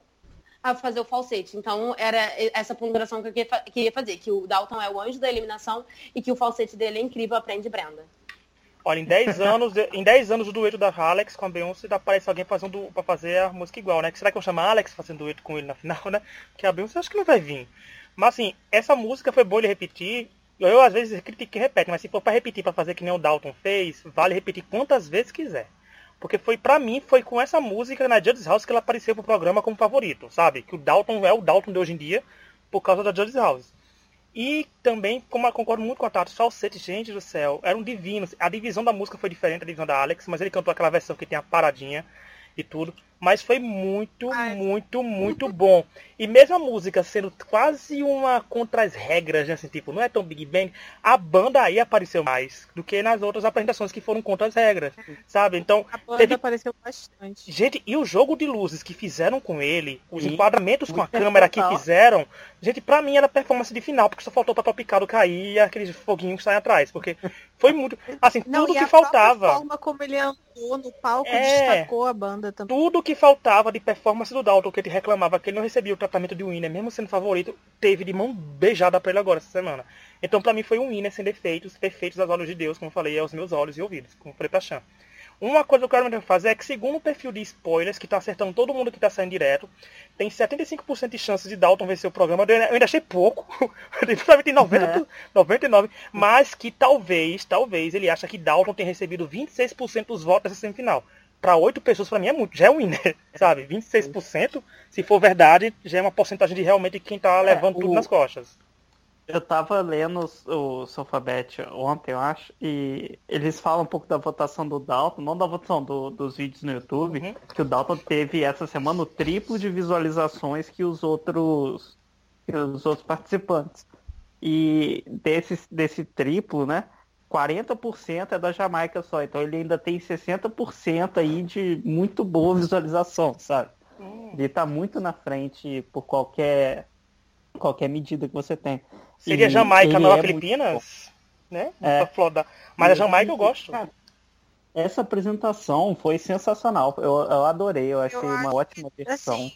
a fazer o falsete. Então, era essa ponderação que eu queria fazer, que o Dalton é o anjo da eliminação e que o falsete dele é incrível, aprende Brenda. Olha, em 10 <laughs> anos, em 10 anos do dueto da Alex com a Beyoncé, aparece alguém fazendo para fazer a música igual, né? Será que eu chamo a Alex fazendo dueto com ele na final, né? Porque a Beyoncé acho que não vai vir. Mas assim, essa música foi boa ele repetir. Eu às vezes critico e repete, mas se for para repetir para fazer que nem o Dalton fez, vale repetir quantas vezes quiser. Porque foi para mim, foi com essa música na Judge's House que ela apareceu pro programa como favorito, sabe? Que o Dalton é o Dalton de hoje em dia por causa da Judge's House. E também, como eu concordo muito com a Tato, Falsete, gente do céu, era um divino. A divisão da música foi diferente da divisão da Alex, mas ele cantou aquela versão que tem a paradinha e tudo. Mas foi muito, Ai. muito, muito bom. E mesmo a música sendo quase uma contra as regras, né? assim, tipo, não é tão Big Bang, a banda aí apareceu mais do que nas outras apresentações que foram contra as regras, sabe? Então, a banda teve... apareceu bastante. Gente, e o jogo de luzes que fizeram com ele, os enquadramentos com a câmera que fizeram, gente, pra mim era performance de final, porque só faltou para Picado cair e aqueles foguinhos saem atrás, porque foi muito, assim, não, tudo que faltava. A forma como ele andou no palco é, destacou a banda também. Tudo que faltava de performance do Dalton, que ele reclamava que ele não recebia o tratamento de winner, mesmo sendo favorito, teve de mão beijada pra ele agora essa semana. Então para mim foi um winner sem defeitos, perfeitos aos olhos de Deus, como eu falei, aos meus olhos e ouvidos, como falei pra Chan. Uma coisa que eu quero fazer é que, segundo o perfil de spoilers, que está acertando todo mundo que está saindo direto, tem 75% de chances de Dalton vencer o programa. Eu ainda achei pouco, principalmente em 90, é. 99, mas que talvez, talvez, ele acha que Dalton tem recebido 26% dos votos dessa semifinal para oito pessoas, para mim, é muito. Já é um winner, <laughs> sabe? 26%, se for verdade, já é uma porcentagem de realmente quem tá levando é, o... tudo nas costas. Eu tava lendo o Sofabet ontem, eu acho, e eles falam um pouco da votação do Dalton, não da votação do, dos vídeos no YouTube, uhum. que o Dalton teve essa semana o triplo de visualizações que os outros, que os outros participantes. E desse, desse triplo, né? 40% é da Jamaica só, então ele ainda tem 60% aí de muito boa visualização, sabe? Hum. Ele tá muito na frente por qualquer qualquer medida que você tem. Seria e Jamaica, Nova é Filipinas, né? É. Mas a Jamaica eu gosto. Essa apresentação foi sensacional. Eu, eu adorei, eu achei eu uma ótima versão. Assim,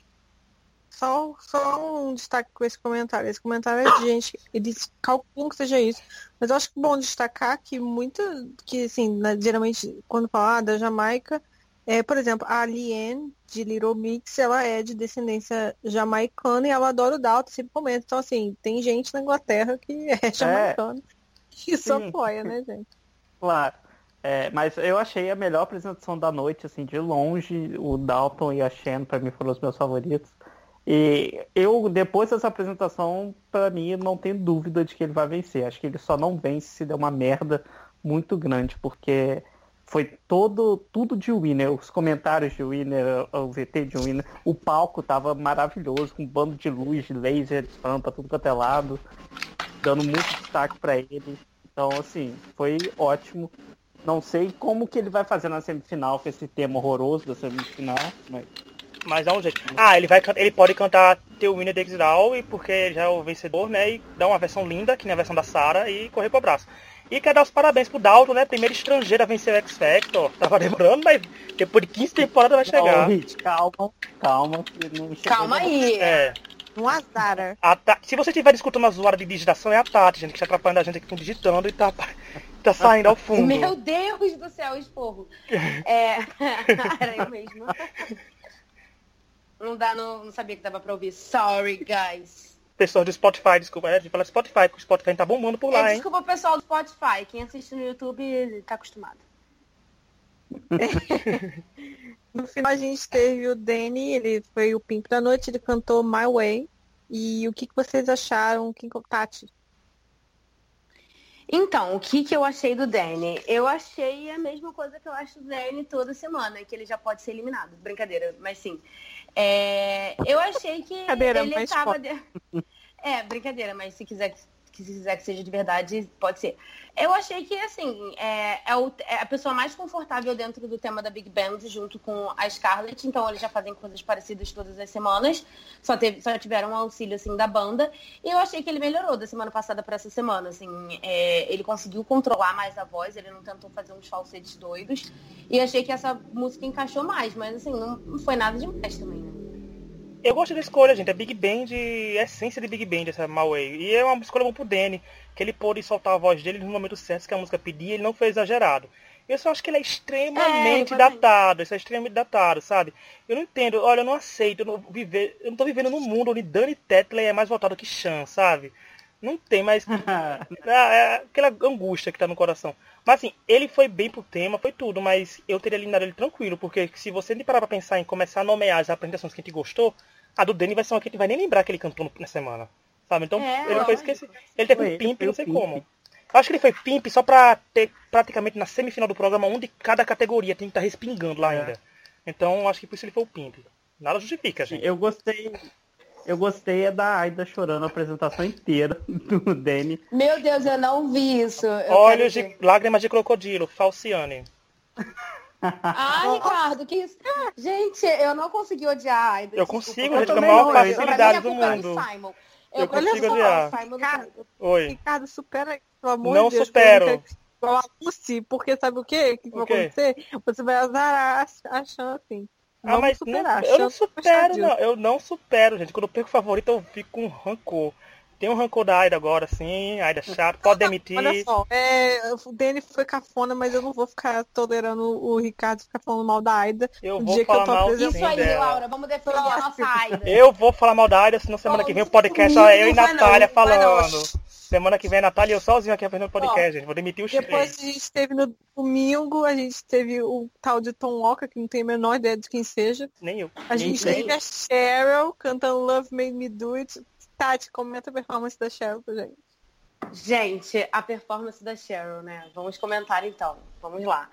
só, só um destaque com esse comentário. Esse comentário é de gente, eles calculam que seja isso. Mas eu acho que é bom destacar que muita, que assim, né, geralmente quando falar ah, da Jamaica, é, por exemplo, a Alien de Little Mix, ela é de descendência jamaicana e ela adora o Dalton, sempre comenta. Então, assim, tem gente na Inglaterra que <laughs> é jamaicana. É, isso sim. apoia, né, gente? Claro. É, mas eu achei a melhor apresentação da noite, assim, de longe. O Dalton e a Shen, para mim, foram os meus favoritos. E eu, depois dessa apresentação, para mim, não tenho dúvida de que ele vai vencer. Acho que ele só não vence se der uma merda muito grande, porque foi todo tudo de Winner, os comentários de Winner, o VT de Winner, o palco tava maravilhoso, com um bando de luz, de laser, de pra tudo quanto é lado, dando muito destaque para ele. Então, assim, foi ótimo. Não sei como que ele vai fazer na semifinal com esse tema horroroso da semifinal, mas mas dá um jeito. Ah, ele, vai, ele pode cantar The Winner Takes It All, e porque já é o vencedor, né? E dar uma versão linda, que nem a versão da Sarah, e correr pro abraço. E quero dar os parabéns pro Dalton, né? Primeiro estrangeiro a vencer o X Factor. Tava demorando, mas depois de 15 temporadas vai chegar. Calma, calma. Calma aí. É. Um azar. Ta... Se você estiver escutando uma zoada de digitação, é a Tati, gente, que está atrapalhando a gente aqui com digitando e tá, tá saindo ao <laughs> fundo. Meu Deus do céu, esporro. é. <laughs> Era eu mesmo. Não dá, não, não sabia que dava pra ouvir. Sorry, guys. Pessoas do Spotify, desculpa, é, a gente fala Spotify, porque o Spotify tá bombando por lá, é, desculpa, hein? Pessoal do Spotify. Quem assiste no YouTube tá acostumado. <laughs> no final a gente teve o Danny, ele foi o Pimp da noite, ele cantou My Way. E o que, que vocês acharam, Kim Tati? Então, o que, que eu achei do Danny? Eu achei a mesma coisa que eu acho do Danny toda semana, que ele já pode ser eliminado. Brincadeira, mas sim. É, eu achei que ele estava. De... <laughs> É, brincadeira, mas se quiser que se quiser que seja de verdade, pode ser. Eu achei que, assim, é, é, o, é, a pessoa mais confortável dentro do tema da Big Band, junto com a Scarlett, então eles já fazem coisas parecidas todas as semanas, só, teve, só tiveram um auxílio, assim, da banda, e eu achei que ele melhorou da semana passada para essa semana, assim, é, ele conseguiu controlar mais a voz, ele não tentou fazer uns falsetes doidos, e achei que essa música encaixou mais, mas, assim, não, não foi nada demais também, né? Eu gosto da escolha, gente. É Big Band, é essência de Big Band, essa Malway. E é uma escolha boa pro Danny, que ele pôde soltar a voz dele no momento certo que a música pedia, ele não foi exagerado. Eu só acho que ele é extremamente é, datado, isso é extremamente datado, sabe? Eu não entendo, olha, eu não aceito, eu não, viver, eu não tô vivendo num mundo onde Danny Tetley é mais votado que Chan, sabe? Não tem mais. é, <laughs> <laughs> é, aquela angústia que tá no coração. Mas assim, ele foi bem pro tema, foi tudo, mas eu teria eliminado ele tranquilo, porque se você nem parar pra pensar em começar a nomear as apresentações que a gente gostou, a do Danny vai ser uma que a gente vai nem lembrar que ele cantou na semana. Sabe? Então é, ele foi esquecido. Ele teve um pimp, não sei pimp. como. Eu acho que ele foi pimp só pra ter praticamente na semifinal do programa um de cada categoria tem que estar tá respingando lá é. ainda. Então acho que por isso ele foi o pimp. Nada justifica, gente. Eu gostei, eu gostei é da Aida chorando a apresentação inteira do Danny. Meu Deus, eu não vi isso. Eu Olhos de lágrimas de crocodilo, Falciane. <laughs> Ah, Ricardo, que isso? Gente, eu não consegui odiar a Aida. Eu consigo, gente, com a maior facilidade do mundo. Eu, eu consigo odiar. Ricardo, Oi. Ricardo, supera, pelo amor não de Deus. supero. Igual a Lucy, porque sabe o quê? O que vai acontecer? Você vai azarar a chance, assim. Ah, mas superar, não, eu não supero, não. Eu não supero, gente. Quando eu perco o favorito, eu fico com rancor. Tem um rancor da Aida agora, sim. Aida chato, pode demitir. Olha só, é, o Danny foi cafona, mas eu não vou ficar tolerando o Ricardo ficar falando mal da Aida. Eu vou falar mal Isso aí, dela. Laura, vamos defender a nossa Aida. Eu vou falar mal da Aida, senão semana que vem o podcast é eu e Natália falando. Semana que vem, Natália, eu sozinho aqui fazendo podcast, gente. Vou demitir o Depois a gente teve no domingo, a gente teve o tal de Tom Walker, que não tem a menor ideia de quem seja. Nem eu. A gente Nem teve a Cheryl cantando Love Made Me Do It. Tati, comenta a performance da Cheryl pra gente. Gente, a performance da Cheryl, né? Vamos comentar então. Vamos lá.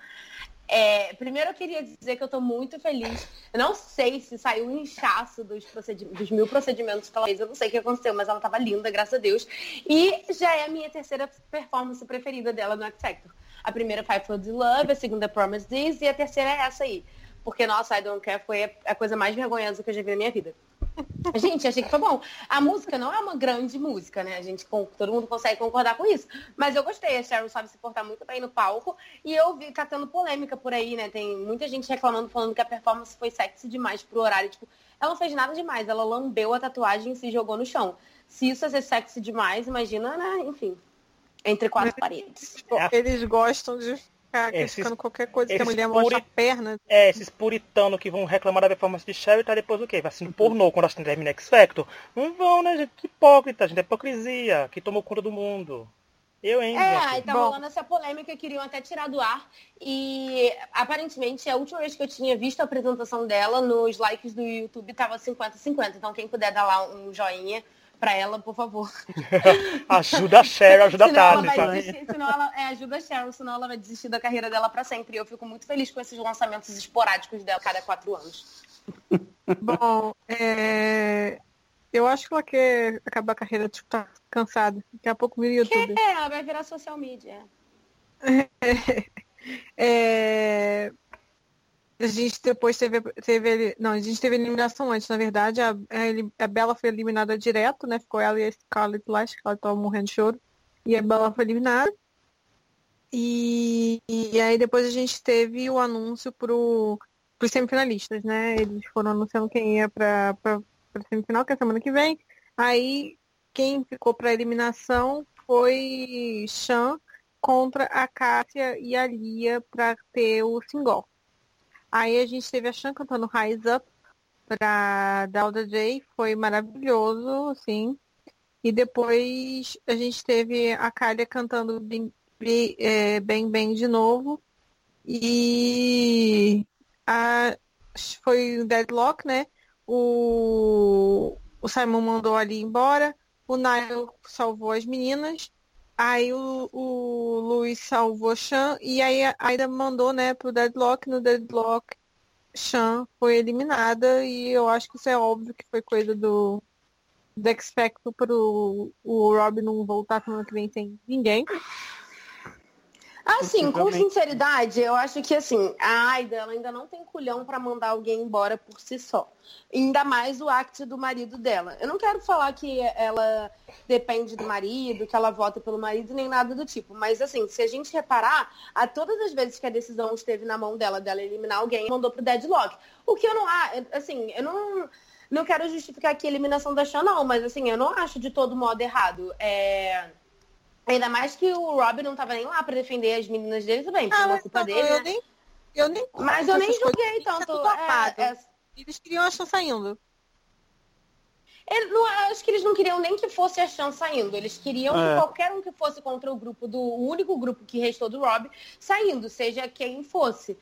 É, primeiro eu queria dizer que eu estou muito feliz. Eu não sei se saiu um inchaço dos, dos, mil procedimentos que ela fez. Eu não sei o que aconteceu, mas ela estava linda, graças a Deus. E já é a minha terceira performance preferida dela no X Factor. A primeira for the Love, a segunda Promise This e a terceira é essa aí. Porque, nossa, I Don't Care foi a coisa mais vergonhosa que eu já vi na minha vida. Gente, achei que foi bom. A música não é uma grande música, né? A gente, todo mundo consegue concordar com isso. Mas eu gostei. A Cheryl sabe se portar muito bem no palco. E eu vi, tendo polêmica por aí, né? Tem muita gente reclamando, falando que a performance foi sexy demais pro horário. Tipo, ela não fez nada demais. Ela lambeu a tatuagem e se jogou no chão. Se isso é ser sexy demais, imagina, né? Enfim, entre quatro paredes. Eles gostam de ficar esses, criticando qualquer coisa que a mulher puri... mostra a perna. É, esses puritanos que vão reclamar da performance de Sherry tá depois o quê? Vai assim, pornô quando a gente termina X Factor? Não vão, né, gente? Que hipócrita, gente. É hipocrisia que tomou conta do mundo. Eu, hein? É, aí tá Bom. rolando essa polêmica, queriam até tirar do ar. E aparentemente, a última vez que eu tinha visto a apresentação dela, nos likes do YouTube tava 50-50. Então quem puder dar lá um joinha para ela, por favor. <laughs> ajuda a Cheryl, ajuda a Tati. senão ela é, ajuda a Cheryl, senão ela vai desistir da carreira dela para sempre. E eu fico muito feliz com esses lançamentos esporádicos dela cada quatro anos. Bom, é... eu acho que ela quer acabar a carreira, tipo, tá cansada. Daqui a pouco vira YouTube. É, ela vai virar social media. <laughs> é... A gente depois teve, teve. Não, a gente teve eliminação antes, na verdade. A, a, a Bela foi eliminada direto, né? Ficou ela e a Scarlett lá, a Scarlett tava morrendo de choro. E a Bela foi eliminada. E, e aí depois a gente teve o anúncio pro, pros semifinalistas, né? Eles foram anunciando quem ia pra, pra, pra semifinal, que é semana que vem. Aí quem ficou pra eliminação foi Chan contra a Cássia e a Lia para ter o single. Aí a gente teve a Chan cantando Rise Up para Dauda J, foi maravilhoso, assim. E depois a gente teve a Kalia cantando Bem Bem, bem de novo. E a, foi Deadlock, né? O, o Simon mandou ali embora. O Nile salvou as meninas. Aí o, o Luiz salvou Chan e aí ainda mandou, né, pro Deadlock. No Deadlock, Chan foi eliminada e eu acho que isso é óbvio que foi coisa do, Factor pro o Rob não voltar semana que vem sem ninguém. Assim, com sinceridade, eu acho que assim, a Aida ela ainda não tem culhão para mandar alguém embora por si só. Ainda mais o act do marido dela. Eu não quero falar que ela depende do marido, que ela vota pelo marido, nem nada do tipo. Mas assim, se a gente reparar, a todas as vezes que a decisão esteve na mão dela, dela eliminar alguém, mandou pro deadlock. O que eu não acho, assim, eu não não quero justificar aqui a eliminação da Xan, não, mas assim, eu não acho de todo modo errado. É Ainda mais que o Rob não tava nem lá pra defender as meninas dele também, por ah, culpa dele. Eu, né? nem, eu nem. Mas eu nem julguei tanto. É, é... Eles queriam a chance saindo. Ele, não, acho que eles não queriam nem que fosse a chance saindo. Eles queriam é. que qualquer um que fosse contra o grupo do. O único grupo que restou do Rob saindo, seja quem fosse.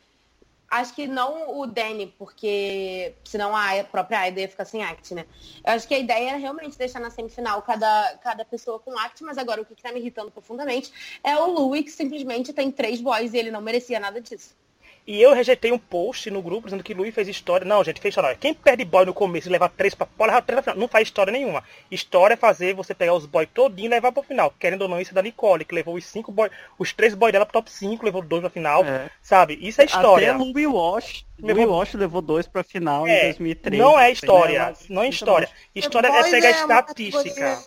Acho que não o Danny, porque senão a própria Aida ia ficar sem act, né? Eu acho que a ideia era realmente deixar na semifinal cada, cada pessoa com act, mas agora o que, está me irritando profundamente é o Louis, que simplesmente tem três boys e ele não merecia nada disso. E eu rejeitei um post no grupo dizendo que Luiz fez história. Não, gente, fez história. Quem perde boy no começo e levar três pra pode levar três pra final. Não faz história nenhuma. História é fazer você pegar os boys todinho e levar pro final. Querendo ou não, isso é da Nicole, que levou os cinco boy, os três boys dela pro top 5, levou dois pra final. É. Sabe? Isso é história. Até Louis Wash. Levou... Louis Wash levou dois pra final é, em 2003. Não é história. Não é história. História é pegar é estatística.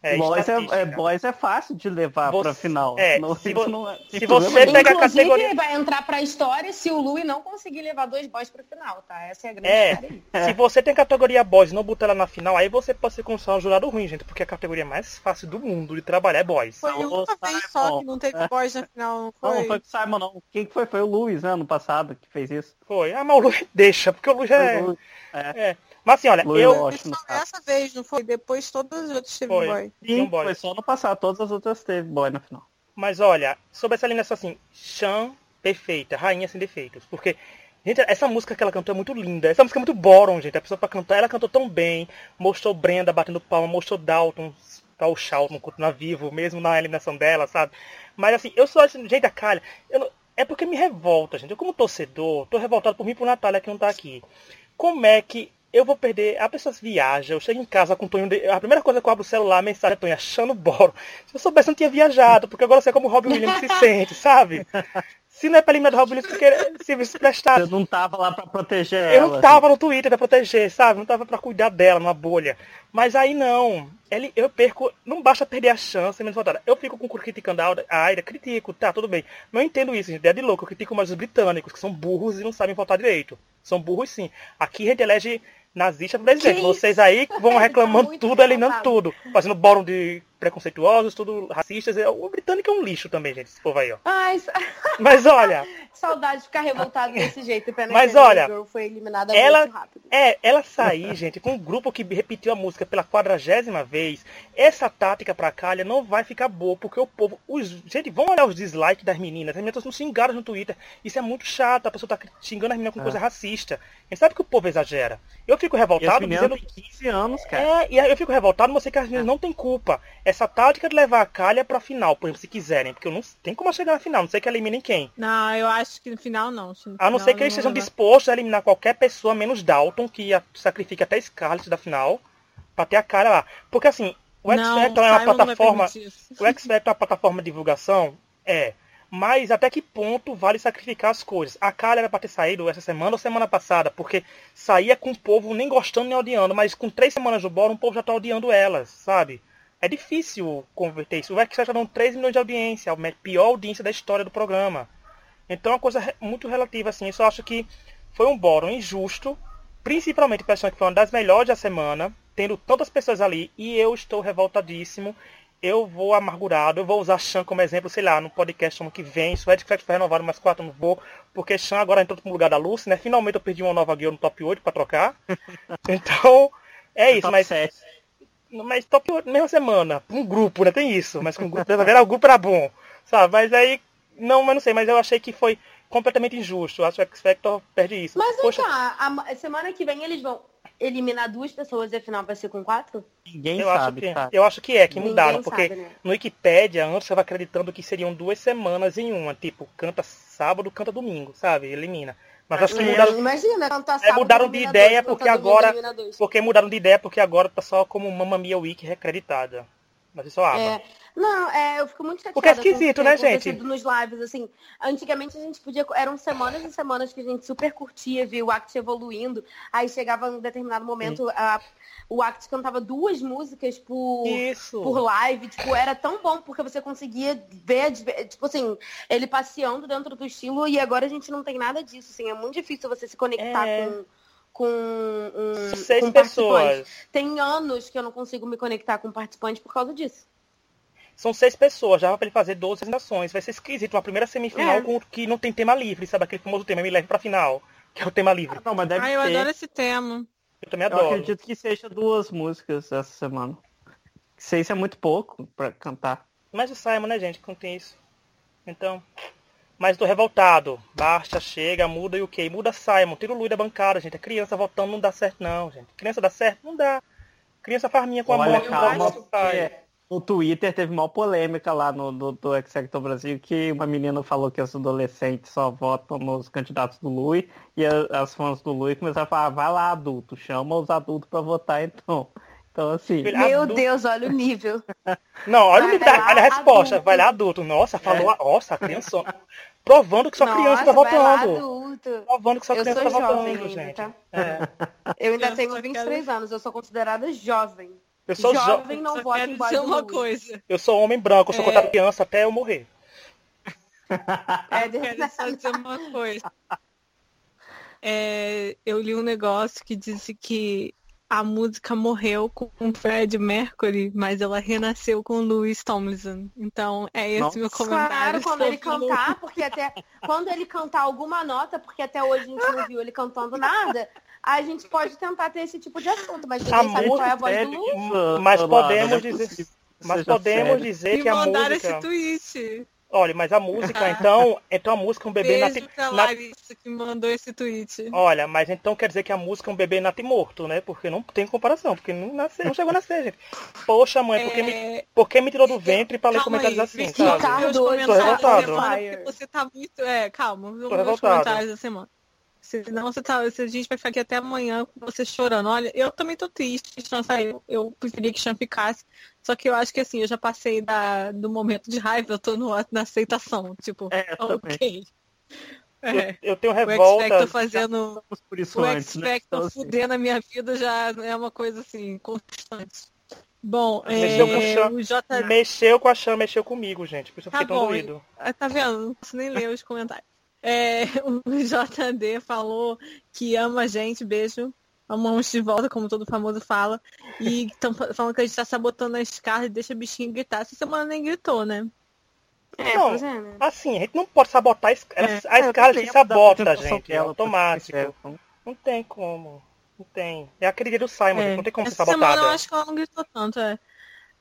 É, boys, é, é, boys é fácil de levar você, pra final. É, não, se, <laughs> vo, não é, se você pega a categoria. vai entrar pra história se o Louis não conseguir levar dois boys pra final, tá? Essa é a grande é, Se você tem categoria boys e não botar ela na final, aí você pode ser considerado um jurado ruim, gente, porque a categoria mais fácil do mundo de trabalhar é boys. Foi uma vez só que não teve boys na final, não foi? Não, foi o Simon, não. Quem foi? Foi o Luiz, né, ano passado, que fez isso. Foi. Ah, mas o Luiz <laughs> deixa, porque o Luiz é... é. Mas assim, olha, eu. essa vez, não foi? Depois todas as outras teve foi. boy. Sim, boy. foi só no passado, todas as outras teve boy no final. Mas olha, sobre essa eliminação assim, Chan, perfeita, rainha sem defeitos. Porque, gente, essa música que ela cantou é muito linda. Essa música é muito boron, gente. A pessoa pra cantar, ela cantou tão bem. Mostrou Brenda batendo palma, mostrou Dalton, tá o Charlton continua vivo, mesmo na eliminação dela, sabe? Mas assim, eu sou assim, gente da calha. Não, é porque me revolta, gente. Eu como torcedor, tô revoltado por mim e por Natália que não tá aqui. Como é que eu vou perder. A pessoa viaja, eu chego em casa com o Tonho. De... A primeira coisa que eu abro o celular, a mensagem é Tonho achando boro. Se eu soubesse, eu não tinha viajado, porque agora eu sei como o Robin Williams se sente, sabe? Se não é pra eliminar do Robin Williams, porque serviço prestado. Eu não tava lá pra proteger eu ela. Eu não tava assim. no Twitter pra proteger, sabe? Não tava pra cuidar dela numa bolha. Mas aí não. Ele, eu perco. Não basta perder a chance menos votada. Eu fico com criticando a Aida, critico, tá, tudo bem. Mas eu entendo isso, gente. É de louco. Eu critico mais os britânicos, que são burros e não sabem votar direito. São burros sim. Aqui a gente elege nazista presidente. Vocês aí vão reclamando tudo, eliminando tudo. Fazendo bórum de preconceituosos, tudo racistas. O britânico é um lixo também, gente, esse povo aí, ó. Ai, Mas olha. <laughs> Saudade de ficar revoltado desse jeito. Pena Mas olha, foi eliminada ela, muito rápido. É, ela sair, <laughs> gente, com um grupo que repetiu a música pela quadragésima vez, essa tática pra Calha não vai ficar boa, porque o povo. Os, gente, vão olhar os dislikes das meninas. As meninas estão xingadas no Twitter. Isso é muito chato, a pessoa tá xingando as meninas com é. coisa racista. A gente sabe que o povo exagera. Eu fico revoltado dizendo. 15 anos, cara. É, e eu fico revoltado, mas sei que as meninas é. não têm culpa. Essa tática de levar a calha pra final, por exemplo, se quiserem. Porque eu não tem como chegar na final, não sei que eliminem quem. Não, eu acho que no final não. No a não ser que eles sejam dispostos a eliminar qualquer pessoa, menos Dalton, que sacrifica até Scarlet da final, pra ter a cara lá. Porque assim, o X Factor é uma plataforma. O X Factor é uma plataforma de divulgação? É. Mas até que ponto vale sacrificar as coisas? A Kali era pra ter saído essa semana ou semana passada, porque saía com o povo nem gostando nem odiando, mas com três semanas do bora, o povo já tá odiando elas, sabe? É difícil converter isso. O X já dão 3 milhões de audiência, a pior audiência da história do programa. Então é uma coisa muito relativa, assim. Eu só acho que foi um bórum injusto, principalmente pensando que foi uma das melhores da semana, tendo tantas pessoas ali, e eu estou revoltadíssimo. Eu vou amargurado, eu vou usar Chan como exemplo, sei lá, no podcast ano que vem. Se o Ed Flex foi renovado mais quatro, não vou. Porque Chan agora entrou no lugar da Lucy, né? Finalmente eu perdi uma nova guia no top 8 para trocar. <laughs> então, é isso, mas. 7. Mas top 8, mesma semana, um grupo, né? Tem isso, mas com um grupo, ver, <laughs> o grupo era bom, sabe? Mas aí, não, mas não sei, mas eu achei que foi completamente injusto. Eu acho que o X Factor perde isso. Mas Poxa... cá, a semana que vem eles vão eliminar duas pessoas e afinal vai ser com quatro? Ninguém eu sabe, acho que, tá? Eu acho que é, que Ninguém mudaram, porque sabe, né? no Wikipedia antes eu estava acreditando que seriam duas semanas em uma, tipo, canta sábado, canta domingo, sabe? Elimina. Mas acho que É, mudaram, Imagina, é, mudaram de ideia porque agora. Porque mudaram de ideia porque agora tá só como Mamma Mia Week reacreditada. Mas isso é aba. É, não, é, eu fico muito chateada. Porque é esquisito, né, gente? Nos lives, assim, antigamente a gente podia, eram semanas e semanas que a gente super curtia, via o Act evoluindo, aí chegava em determinado momento, a, o Act cantava duas músicas por, Isso. por live, tipo, era tão bom porque você conseguia ver, tipo assim, ele passeando dentro do estilo e agora a gente não tem nada disso, assim, é muito difícil você se conectar É. com com um, Seis com pessoas. Tem anos que eu não consigo me conectar com participantes por causa disso. São seis pessoas, já para ele fazer 12 apresentações. Vai ser esquisito. Uma primeira semifinal É. com, que não tem tema livre, sabe? Aquele famoso tema, me leve pra final. Que é o tema livre. Não, mas deve Ah, eu ter. adoro esse tema. Eu também Eu adoro. acredito que seja duas músicas essa semana. Seis é muito pouco pra cantar. Mas o Simon, né, gente, que não tem isso. Então. Mas tô revoltado. Basta, chega, muda e o quê? Muda Simon, tira o Lui da bancada, gente. A criança votando não dá certo, não, gente. Criança dá certo? Não dá. Criança farminha com a Olha, mão. calma, porque no Twitter teve uma polêmica lá no do, Factor Brasil que uma menina falou que os adolescentes só votam nos candidatos do Lui e a- as fãs do Lui começaram a falar, "Ah, vai lá adulto, chama os adultos pra votar então. Então assim, Filho, Meu adulto. Deus, olha o nível. <laughs> Não, olha, o nível olha a resposta. adulto. Vai lá, adulto. Nossa, falou. Nossa, a criança. Provando que criança tá Nossa, vai lá, votando. adulto. Provando que só Eu criança sou tá jovem votando, ainda, gente. tá? É. Eu ainda Eu tenho só 23 anos, eu sou considerada jovem. Eu sou jo- jovem não vota quero em dizer uma coisa. Eu sou homem branco, eu sou É. contado criança até eu morrer. <laughs> É, Eu quero só dizer uma coisa. É, eu li um negócio que disse que a música morreu com o Fred Mercury, mas ela renasceu com o Louis Tomlinson. Então é esse Nossa. meu comentário. Claro, quando ele cantar, porque até quando ele cantar alguma nota, porque até hoje a gente não viu ele cantando nada, a gente pode tentar ter esse tipo de assunto, mas ninguém sabe qual é a voz do sério Lu. isso, Mas podemos é dizer- Mas podemos sério. dizer Me que a mandaram música. esse tweet. Olha, mas a música, então, <laughs> então a música é um bebê Beijo nati... pra na- Larissa que mandou esse tweet. Olha, mas então quer dizer que a música é um bebê natimorto, né? Porque não tem comparação, porque não nasceu, não chegou a nascer, gente. Poxa, mãe, por que me, É, por que me tirou do ventre pra ler comentários aí, assim, Vicky, sabe? Ricardo, hoje tô revoltado. semana, porque você tá muito. É, calma, meus revoltado. comentários da semana. Senão você tá. se A gente vai ficar aqui até amanhã com você chorando. Olha, eu também tô triste que Chan saiu. Eu preferia que Chan ficasse. Só que eu acho que assim, eu já passei da, do momento de raiva, eu tô no, na aceitação. Tipo, É, eu ok. Eu, É, eu tenho o X revolta. Factor fazendo. Por isso O né? Factor Então, assim, fudendo a minha vida já é uma coisa assim, constante. Bom, Mexeu com o é, Chan. o J. Mexeu com a chama, mexeu comigo, gente. Por isso eu Tá fiquei tão bom, doído. Ah, Tá vendo? Não posso nem ler os comentários. É, <laughs> o JD falou que ama a gente, beijo. Amamos de volta, como todo famoso fala. E estão falando que a gente tá sabotando a escala e deixa a bichinha gritar. Essa semana nem gritou, né? É, Não, é, né? Assim, a gente não pode sabotar a escala. É. a eu escala se sabota, gente. É automático. Não tem como. Não tem. É a querida do Simon, É. Não tem como ser Essa semana eu sabotada. acho que ela não gritou tanto, é.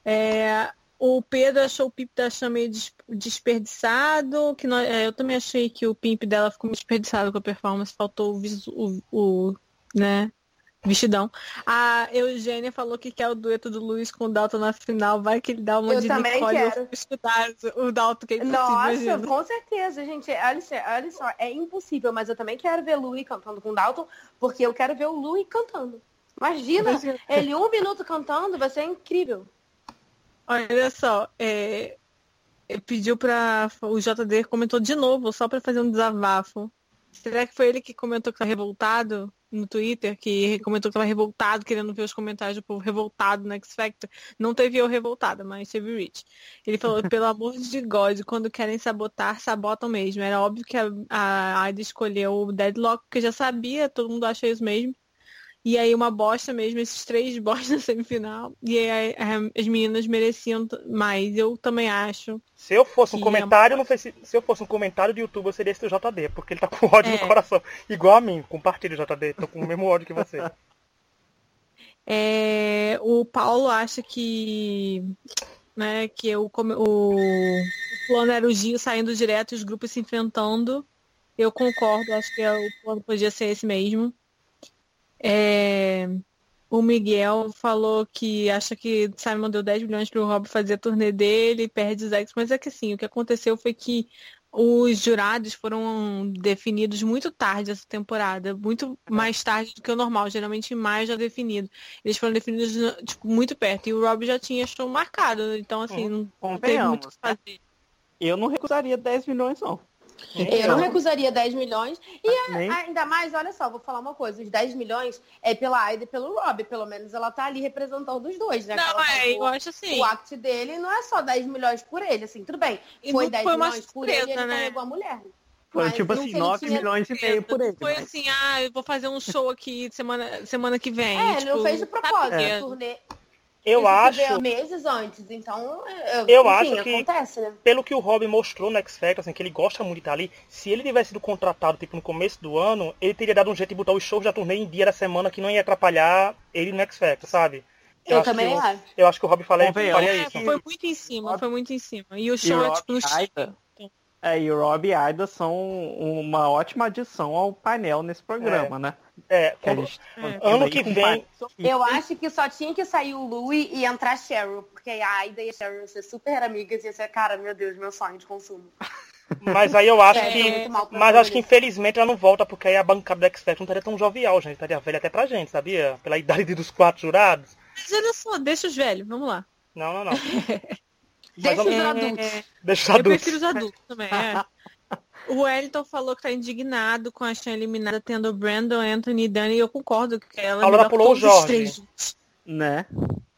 É, o Pedro achou o Pimp da Chama meio des- desperdiçado. Que nós- é, eu também achei que o Pimp dela ficou meio desperdiçado com a performance. Faltou o, visu, o, o, né, vestidão. A Eugênia falou que quer o dueto do Luiz com o Dalton na final. Vai que ele dá uma Eu de também Nicole. quero. O Dalton, que é Nossa, imagina. com certeza, gente. Olha, só- olha só, é impossível, mas eu também quero ver Louis cantando com Dalton, porque eu quero ver o Louis cantando. Imagina, ele um minuto cantando, vai ser incrível. Olha só, é, pediu pra. O JD comentou de novo, só pra fazer um desabafo. Será que foi ele que comentou que tá revoltado? No Twitter, que comentou que estava revoltado, querendo ver os comentários do povo revoltado no X Factor. Não teve eu revoltada, mas teve o Rich. Ele falou, <laughs> pelo amor de God, quando querem sabotar, sabotam mesmo. Era óbvio que a, a Aida escolheu o Deadlock, porque já sabia, todo mundo acha isso mesmo. E aí uma bosta mesmo, esses três <laughs> bostas na semifinal. E aí as meninas mereciam mais, eu também acho. Se eu fosse um comentário é... no Facebook, se eu fosse um comentário do YouTube, eu seria esse do JD, porque ele tá com ódio é. no coração. Igual a mim, compartilha o JD, tô com o mesmo ódio que você. <laughs> É, o Paulo acha que né, que o, o, o plano era o Gil saindo direto e os grupos se enfrentando. Eu concordo, acho que é, o plano podia ser esse mesmo. É, o Miguel falou que acha que Simon deu 10 milhões para o Rob fazer a turnê dele, perde os ex, mas é que assim, o que aconteceu foi que os jurados foram definidos muito tarde essa temporada, muito mais tarde do que o normal, geralmente em maio já definido. Eles foram definidos tipo, muito perto e o Rob já tinha show marcado, então assim, hum, não tem muito o que né? fazer. Eu não recusaria 10 milhões não. Eu não recusaria 10 milhões. E ainda mais, olha só, vou falar uma coisa. Os 10 milhões é pela Aida e pelo Rob. Pelo menos ela tá ali representando os dois, né? Não, é, eu acho assim. O act dele não é só 10 milhões por ele, assim, tudo bem. Foi 10 foi milhões por ele, ele né? carregou a mulher. Foi Mas tipo assim, 9 tinha... milhões e meio por ele. Foi mas... assim, ah, eu vou fazer um show aqui semana, semana que vem. É, tipo, ele não fez de propósito. É. Turnê, eu acho. meses antes, então. Eu, eu enfim, acho que, acontece, né? pelo que o Robin mostrou no X Factor, assim, que ele gosta muito de estar ali, se ele tivesse sido contratado tipo, no começo do ano, ele teria dado um jeito de botar os shows da turnê em dia da semana que não ia atrapalhar ele no X Factor, sabe? Eu, eu também eu, acho. Eu acho que o Robin faria, faria é, isso. Foi muito em cima, foi muito em cima. E o show e é tipo no é, e o Rob e Aida são uma ótima adição ao painel nesse programa, é. né? É, que gente, é. ano que vem. Eu acho que só tinha que sair o Louis e entrar a Cheryl, porque a Aida e a Cheryl iam ser super amigas e ia ser, cara, meu Deus, meu sonho de consumo. Mas aí eu acho é, que. Mas acho que infelizmente ela não volta, porque aí a bancada do X-Factor não estaria tão jovial, gente. Estaria velha até pra gente, sabia? Pela idade dos quatro jurados. Mas olha só, deixa os velhos, vamos lá. Não, não, não. <laughs> Deixa os adultos. Deixa os adultos. Eu prefiro os adultos também, é. <laughs> O Wellington falou que tá indignado com a Chan eliminada tendo Brandon, Anthony e Dani, e eu concordo que ela a Laura pulou o Jorge. Né?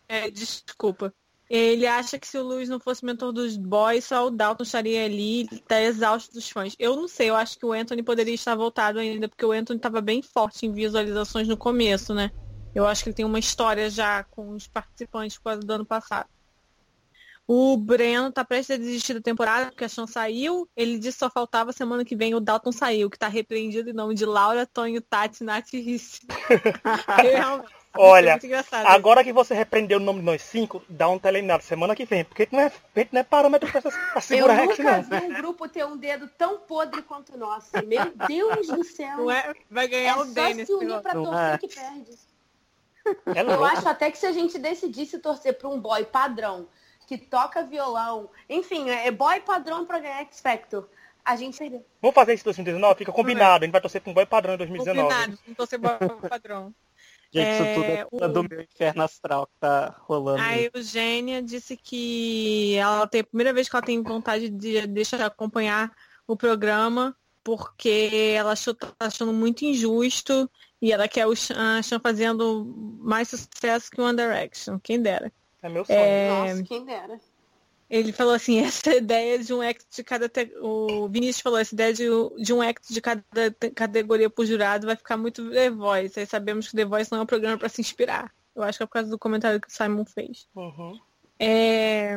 É, desculpa. Ele acha que se o Luiz não fosse mentor dos boys, só o Dalton estaria ali, tá exausto dos fãs. Eu não sei, eu acho que o Anthony poderia estar voltado ainda, porque o Anthony estava bem forte em visualizações no começo, né? Eu acho que ele tem uma história já com os participantes quase do ano passado. O Breno tá prestes a desistir da temporada, porque a Chan saiu. Ele disse que só faltava semana que vem o Dalton saiu, que tá repreendido em nome de Laura, Tonho, Tati, Nath e Risse. <laughs> Realmente. Olha, agora que você repreendeu o nome de nós cinco, dá um teleminado semana que vem, porque não é, não é parâmetro pra, pra segurar Eu nunca vi um grupo ter um dedo tão podre quanto o nosso. Meu Deus do céu. É, vai ganhar é o Dennis. É só se unir pra torcer é. que perde. É Eu acho até que se a gente decidisse torcer pra um boy padrão, que toca violão. Enfim, é boy padrão para ganhar X Factor. A gente. Vamos fazer isso em 2019? Fica combinado. A gente vai torcer com um boy padrão em 2019. Combinado, vamos torcer boy padrão. <laughs> Gente, é, isso tudo é o... do meu inferno astral que tá rolando. A Eugênia disse que ela tem a primeira vez que ela tem vontade de deixar acompanhar o programa, porque ela achou, tá achando muito injusto e ela quer o Chan fazendo mais sucesso que o One Direction. Quem dera. É meu sonho. É... Nossa, quem dera. Ele falou assim, <laughs> essa ideia de um act de cada. Te... O Vinícius falou, essa ideia de, de um act de cada categoria por jurado vai ficar muito The Voice. Aí sabemos que The Voice não é um programa para se inspirar. Eu acho que é por causa do comentário que o Simon fez. Uhum. É...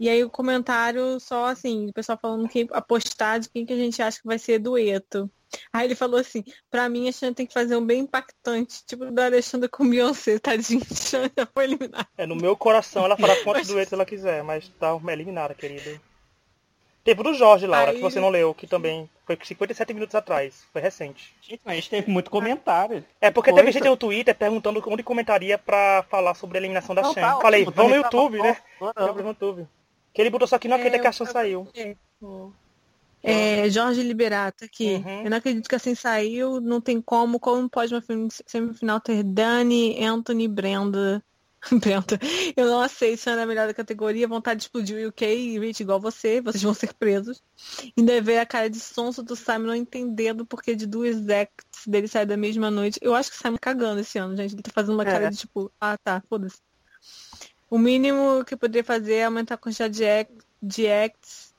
E aí o comentário só assim, o pessoal falando que apostar de quem que a gente acha que vai ser dueto. Aí ele falou assim, pra mim a Xan tem que fazer um bem impactante, tipo da Alexandra com Beyoncé, tadinho, <laughs> Xan já foi eliminada. É, no meu coração ela fará <laughs> quantos duetos ela quiser, mas tá eliminada, querida. Teve o do Jorge, Laura, Aí... que você não leu, que também foi 57 minutos atrás, foi recente. Gente, mas teve muito comentário. É, porque Coisa. teve gente no Twitter perguntando onde comentaria pra falar sobre a eliminação da não, Tá, Falei, vamos no YouTube, né? Vamos no YouTube. Que ele botou só que não acredita é, que a Xan saiu. É. É, Jorge Liberato aqui. Uhum. Eu não acredito que assim saiu, não tem como. Como pode uma semifinal ter Dani, Anthony Brenda? <laughs> Bento, eu não aceito ser na melhor da categoria, vontade de explodir o UK e Rich igual você, vocês vão ser presos. Ainda ver a cara de sonso do Simon não entendendo porque de duas acts dele sair da mesma noite. Eu acho que o Simon tá cagando esse ano, gente. Ele tá fazendo uma cara é. de tipo, ah tá, foda-se. O mínimo que eu poderia fazer é aumentar a quantidade de, act, de acts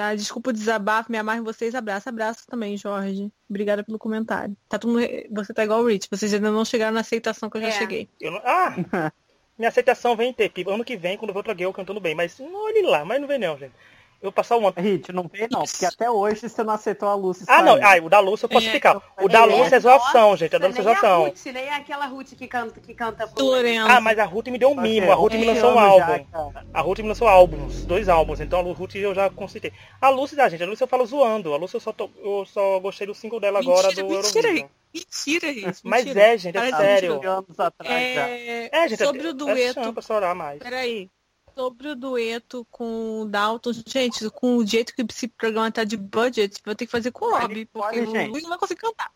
Tá? Desculpa o desabafo, me amarro em vocês. Abraço, abraço também, Jorge. Obrigada pelo comentário. Tá tudo... Você tá igual o Rich, vocês ainda não chegaram na aceitação que eu já é. cheguei. Eu não... Ah! <laughs> minha aceitação vem ter. Ano que vem, quando eu vou outra eu cantando bem. Mas não olhe lá, mas não vem não, gente. Eu passar um ano. Hit, não vem não, porque até hoje você não aceitou a Lucy. Ah, não. Ah, o da Lúcia eu posso é, explicar. O da Lúcia é zoação, gente. É da Lúcia é zoação. Ruth, nem é aquela Ruth que canta, que canta pro... Ah, mas a Ruth me deu um mimo. A Ruth me lançou um álbum. a Ruth me lançou álbuns, dois álbuns. Então a Ruth eu já consultei. A Lúcia, ah, gente, a Lúcia eu falo zoando. A Lúcia eu só, tô, eu só gostei do single dela agora mentira, do mentira, Eurovision. Mentira, isso. Mas é, gente, é sério. Anos atrás, é... é, gente, sobre é, o dueto. É mais. Peraí sobre o dueto com o Dalton, gente, com o jeito que esse programa tá de budget, vou ter que fazer com o Rob, porque gente. o Luiz não vai conseguir cantar.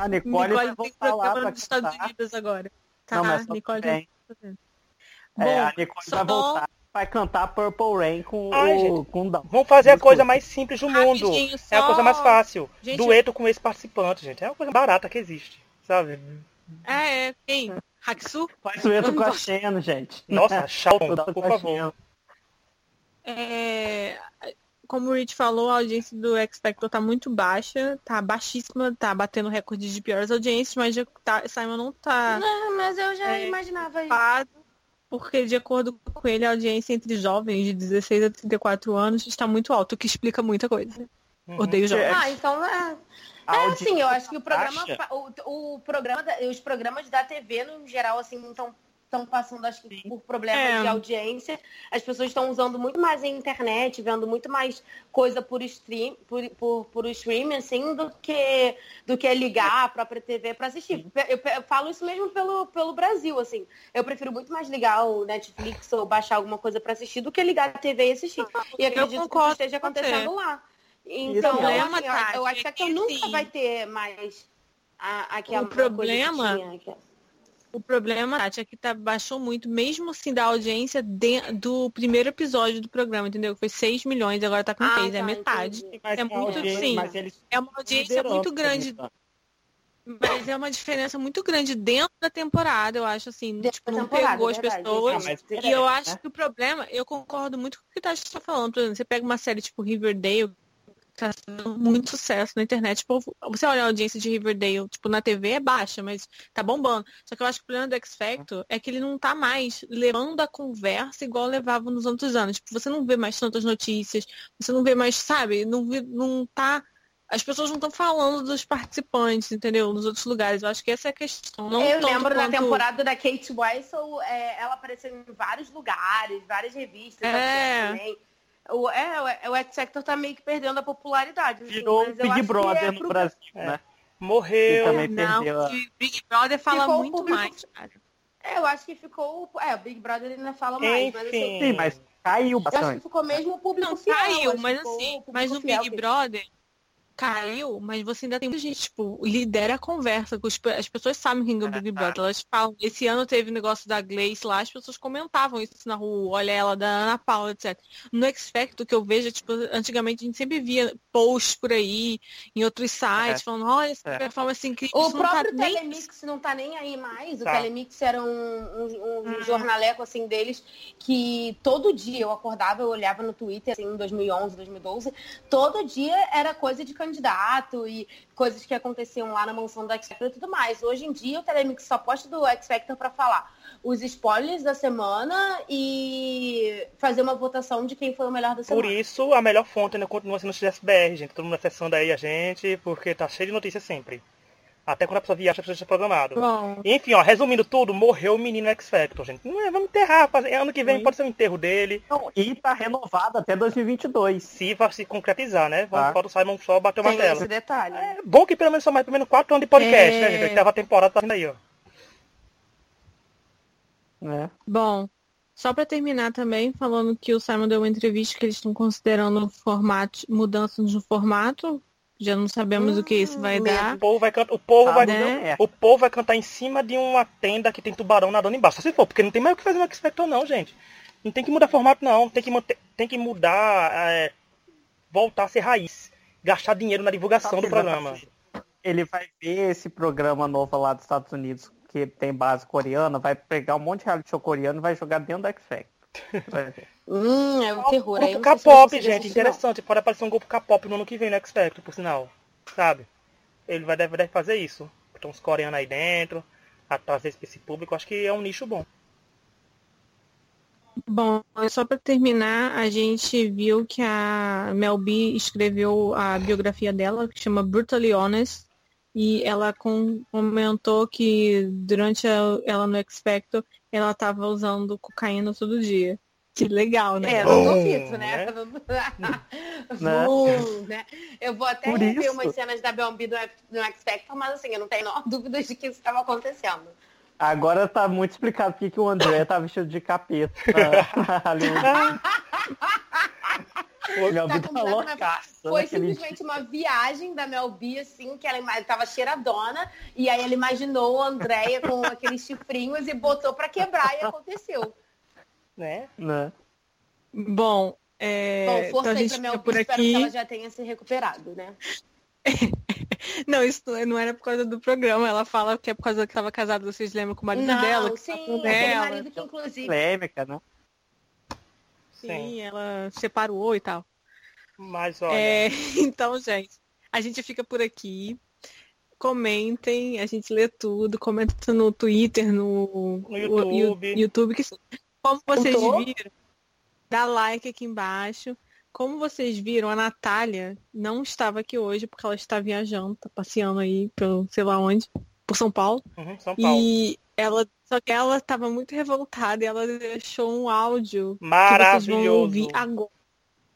A <laughs> Nicole, Nicole tem programa nos Estados Unidos agora. Tá, não, mas Nicole bem. Bom, é, a Nicole vai voltar vai cantar Purple Rain com Ai, o gente, com Dalton. Vamos fazer a coisa mais simples do mundo. Só... É a coisa mais fácil. Gente, Dueto com esse participante, gente. É uma coisa barata que existe, sabe? É, é. Quem? Haxu? Faz dueto com a Xena, gente. Nossa, Shalom, por favor. É, como o Rich falou, a audiência do X Factor tá muito baixa, tá baixíssima, tá batendo recorde de piores audiências, mas tá, Simon não tá. Não, mas eu já é, imaginava isso. Porque, de acordo com ele, a audiência entre jovens de 16 a 34 anos está muito alta, o que explica muita coisa. Uhum. Odeio jovens. Ah, então é. É assim, eu acho que o programa, o, o programa, os programas da TV no geral assim não estão estão passando acho que por problemas é. de audiência. As pessoas estão usando muito mais a internet, vendo muito mais coisa por stream, por, por, por streaming, assim, do que do que ligar a própria TV para assistir. Eu, eu, falo isso mesmo pelo, pelo Brasil, assim. Eu prefiro muito mais ligar o Netflix ou baixar alguma coisa para assistir do que ligar a TV e assistir. E acredito que isso esteja acontecendo lá. Então, eu, assim, eu, eu acho que, que nunca sim. vai ter mais a, aquela o problema o problema, Tati, é que tá, baixou muito, mesmo assim, da audiência de, do primeiro episódio do programa, entendeu? Foi 6 milhões, agora tá com ah, 3, é tá, é metade. É muito, sim. É uma audiência muito grande. Mas é uma diferença muito grande dentro da temporada, eu acho, assim. Dentro tipo, não pegou as pessoas. Ah, e eu acho né? que o problema, eu concordo muito com o que Tati está falando. Por exemplo, você pega uma série tipo Riverdale, tá sendo muito sucesso na internet. Tipo, você olha a audiência de Riverdale, tipo, na TV é baixa, mas tá bombando. Só que eu acho que o problema do X Factor é que ele não tá mais levando a conversa igual levava nos outros anos. Tipo, você não vê mais tantas notícias, você não vê mais, sabe, não, vê, não tá. As pessoas não estão falando dos participantes, entendeu? Nos outros lugares. Eu acho que essa é a questão. Não eu lembro quanto... na temporada da Kate Weissel, é, ela apareceu em vários lugares, várias revistas. É. Também. O, é, o X Factor tá meio que perdendo a popularidade. Assim, Virou assim, Big Brother é no pro... Brasil, é. né? Morreu. também não, perdeu a... Big Brother fala ficou muito público... mais, cara. É, eu acho que ficou. É, o Big Brother ainda fala mais, mas assim. Sim, mas caiu bastante. Eu acho que ficou mesmo o público não, fiel. Caiu, mas assim, mas no Big Brother, caiu, mas você ainda tem muita gente, tipo, lidera a conversa. As pessoas sabem quem é o Big Brother. Elas falam. Esse ano teve o negócio da Gleice lá, as pessoas comentavam isso na rua, olha ela, da Ana Paula, etc. No X Factor, que eu vejo, tipo, antigamente a gente sempre via posts por aí, em outros sites, é. falando, olha, essa é. performance incrível. O próprio tá Telemix nem... não tá nem aí mais. O tá. Telemix era um, um, um hum. jornaleco, assim, deles, que todo dia eu acordava, eu olhava no Twitter, assim, em 2011, 2012, todo dia era coisa de candidato e coisas que aconteciam lá na mansão do X Factor e tudo mais. Hoje em dia o Telemix só posta do X Factor para falar os spoilers da semana e fazer uma votação de quem foi o melhor da semana. Por isso, a melhor fonte ainda continua sendo o XSBR, gente. Todo mundo acessando aí a gente, porque tá cheio de notícias sempre. Até quando a pessoa viaja, a pessoa já programado. Bom. Enfim, ó, resumindo tudo, morreu o menino X Factor, gente. Não é, vamos enterrar. Ano que vem Sim. pode ser o enterro dele. Não, e tá renovado até 2022. Se vai se concretizar, né? Vamos tá. o Simon só bater o martelo. esse detalhe. É bom que pelo menos são mais pelo menos 4 anos de podcast, é... né, gente? Tava a temporada tá vindo aí, ó. É. Bom, só para terminar também, falando que o Simon deu uma entrevista que eles estão considerando formato, mudanças no formato Já não sabemos hum, o que isso vai hum, dar. O povo vai cantar, o povo vai, né? o povo vai cantar em cima de uma tenda que tem tubarão nadando embaixo. Se for, porque não tem mais o que fazer no X Factor não, gente. Não tem que mudar formato não, tem que manter, tem que mudar, é, voltar a ser raiz, gastar dinheiro na divulgação do programa. Ele vai ver esse programa novo lá dos Estados Unidos que tem base coreana, vai pegar um monte de reality show coreano e vai jogar dentro do X Factor. Hum, é um terror. Um grupo K-pop, gente, interessante. Pode aparecer um grupo K-pop no ano que vem no X Factor, por sinal. Sabe? Ele vai deve, deve fazer isso. Então os coreanos aí dentro, a trazer esse público, acho que é um nicho bom. Bom, só para terminar, a gente viu que a Mel B escreveu a biografia dela, que chama Brutally Honest, e ela com, comentou que durante a, ela no Factor ela estava usando cocaína todo dia. Que legal, né? É, não duvido, <laughs> <laughs> né? né? né? Eu vou até rever umas cenas da Belmbi no, no X Factor, mas assim, eu não tenho <laughs> dúvidas de que isso estava acontecendo. Agora tá muito explicado porque que o André tá vestido de capeta. ali. Mel B tá loucaça. Foi simplesmente dia. uma viagem da Mel B, assim, que ela tava cheiradona, e aí ela imaginou a Andréia com <laughs> aqueles chifrinhos e botou para quebrar e aconteceu. Né? Né? Bom, é... Bom, força então aí pra Mel B, por espero aqui... que ela já tenha se recuperado, né? <laughs> Não, isso não era por causa do programa. Ela fala que é por causa que estava casada, vocês lembram, com o marido não, dela. Que sim, dela. marido que inclusive... Polêmica, né? Sim, ela separou e tal. Mas olha. É, <laughs> então, gente, a gente fica por aqui. Comentem, a gente lê tudo, comenta no Twitter, no, no YouTube. O, YouTube que, como vocês viram, dá like aqui embaixo. Como vocês viram, a Natália não estava aqui hoje porque ela está viajando, tá passeando aí pelo sei lá onde, por São Paulo. Uhum, São Paulo. E ela só que ela estava muito revoltada e ela deixou um áudio maravilhoso. que vocês vão ouvir agora.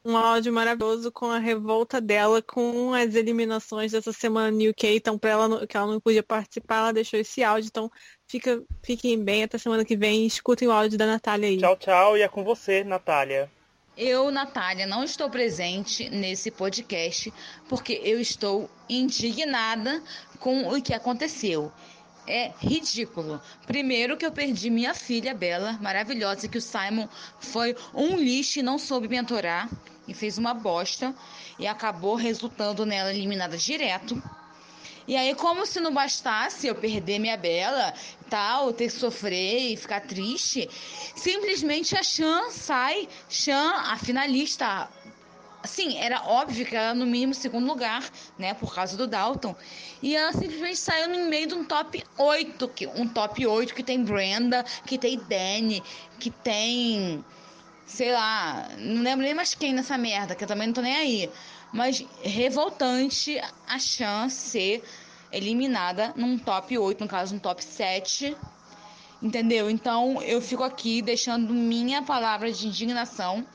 Um áudio maravilhoso com a revolta dela com as eliminações dessa semana no UK. Então, para ela que ela não podia participar, ela deixou esse áudio. Então, fica, fiquem bem até semana que vem. Escutem o áudio da Natália aí. Tchau, tchau. E é com você, Natália. Eu, Natália, não estou presente nesse podcast porque eu estou indignada com o que aconteceu é ridículo. Primeiro que eu perdi minha filha Bela, maravilhosa, que o Simon foi um lixo e não soube mentorar e fez uma bosta e acabou resultando nela eliminada direto. E aí, como se não bastasse eu perder minha Bela, tal, ter que sofrer e ficar triste, simplesmente a Chan sai, Chan, a finalista, Sim, era óbvio que ela no mínimo segundo lugar, né, por causa do Dalton. E ela simplesmente saiu no meio de um top 8, que, um top 8 que tem Brenda, que tem Danny, que tem sei lá, não lembro nem mais quem nessa merda, que eu também não tô nem aí. Mas revoltante a chance ser eliminada num top 8, no caso um top 7. Entendeu? Então eu fico aqui deixando minha palavra de indignação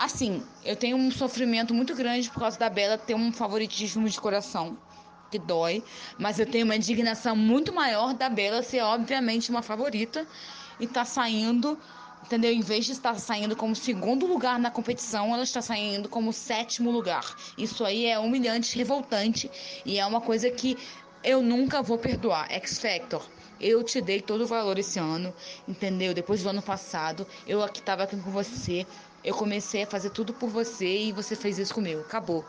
Assim, eu tenho um sofrimento muito grande por causa da Bela ter um favoritismo de coração que dói, mas eu tenho uma indignação muito maior da Bela ser obviamente uma favorita e tá saindo, entendeu? Em vez de estar saindo como segundo lugar na competição, ela está saindo como sétimo lugar. Isso aí é humilhante, revoltante e é uma coisa que eu nunca vou perdoar. X Factor. Eu te dei todo o valor esse ano, entendeu? Depois do ano passado, eu aqui estava aqui com você, eu comecei a fazer tudo por você e você fez isso comigo. Acabou.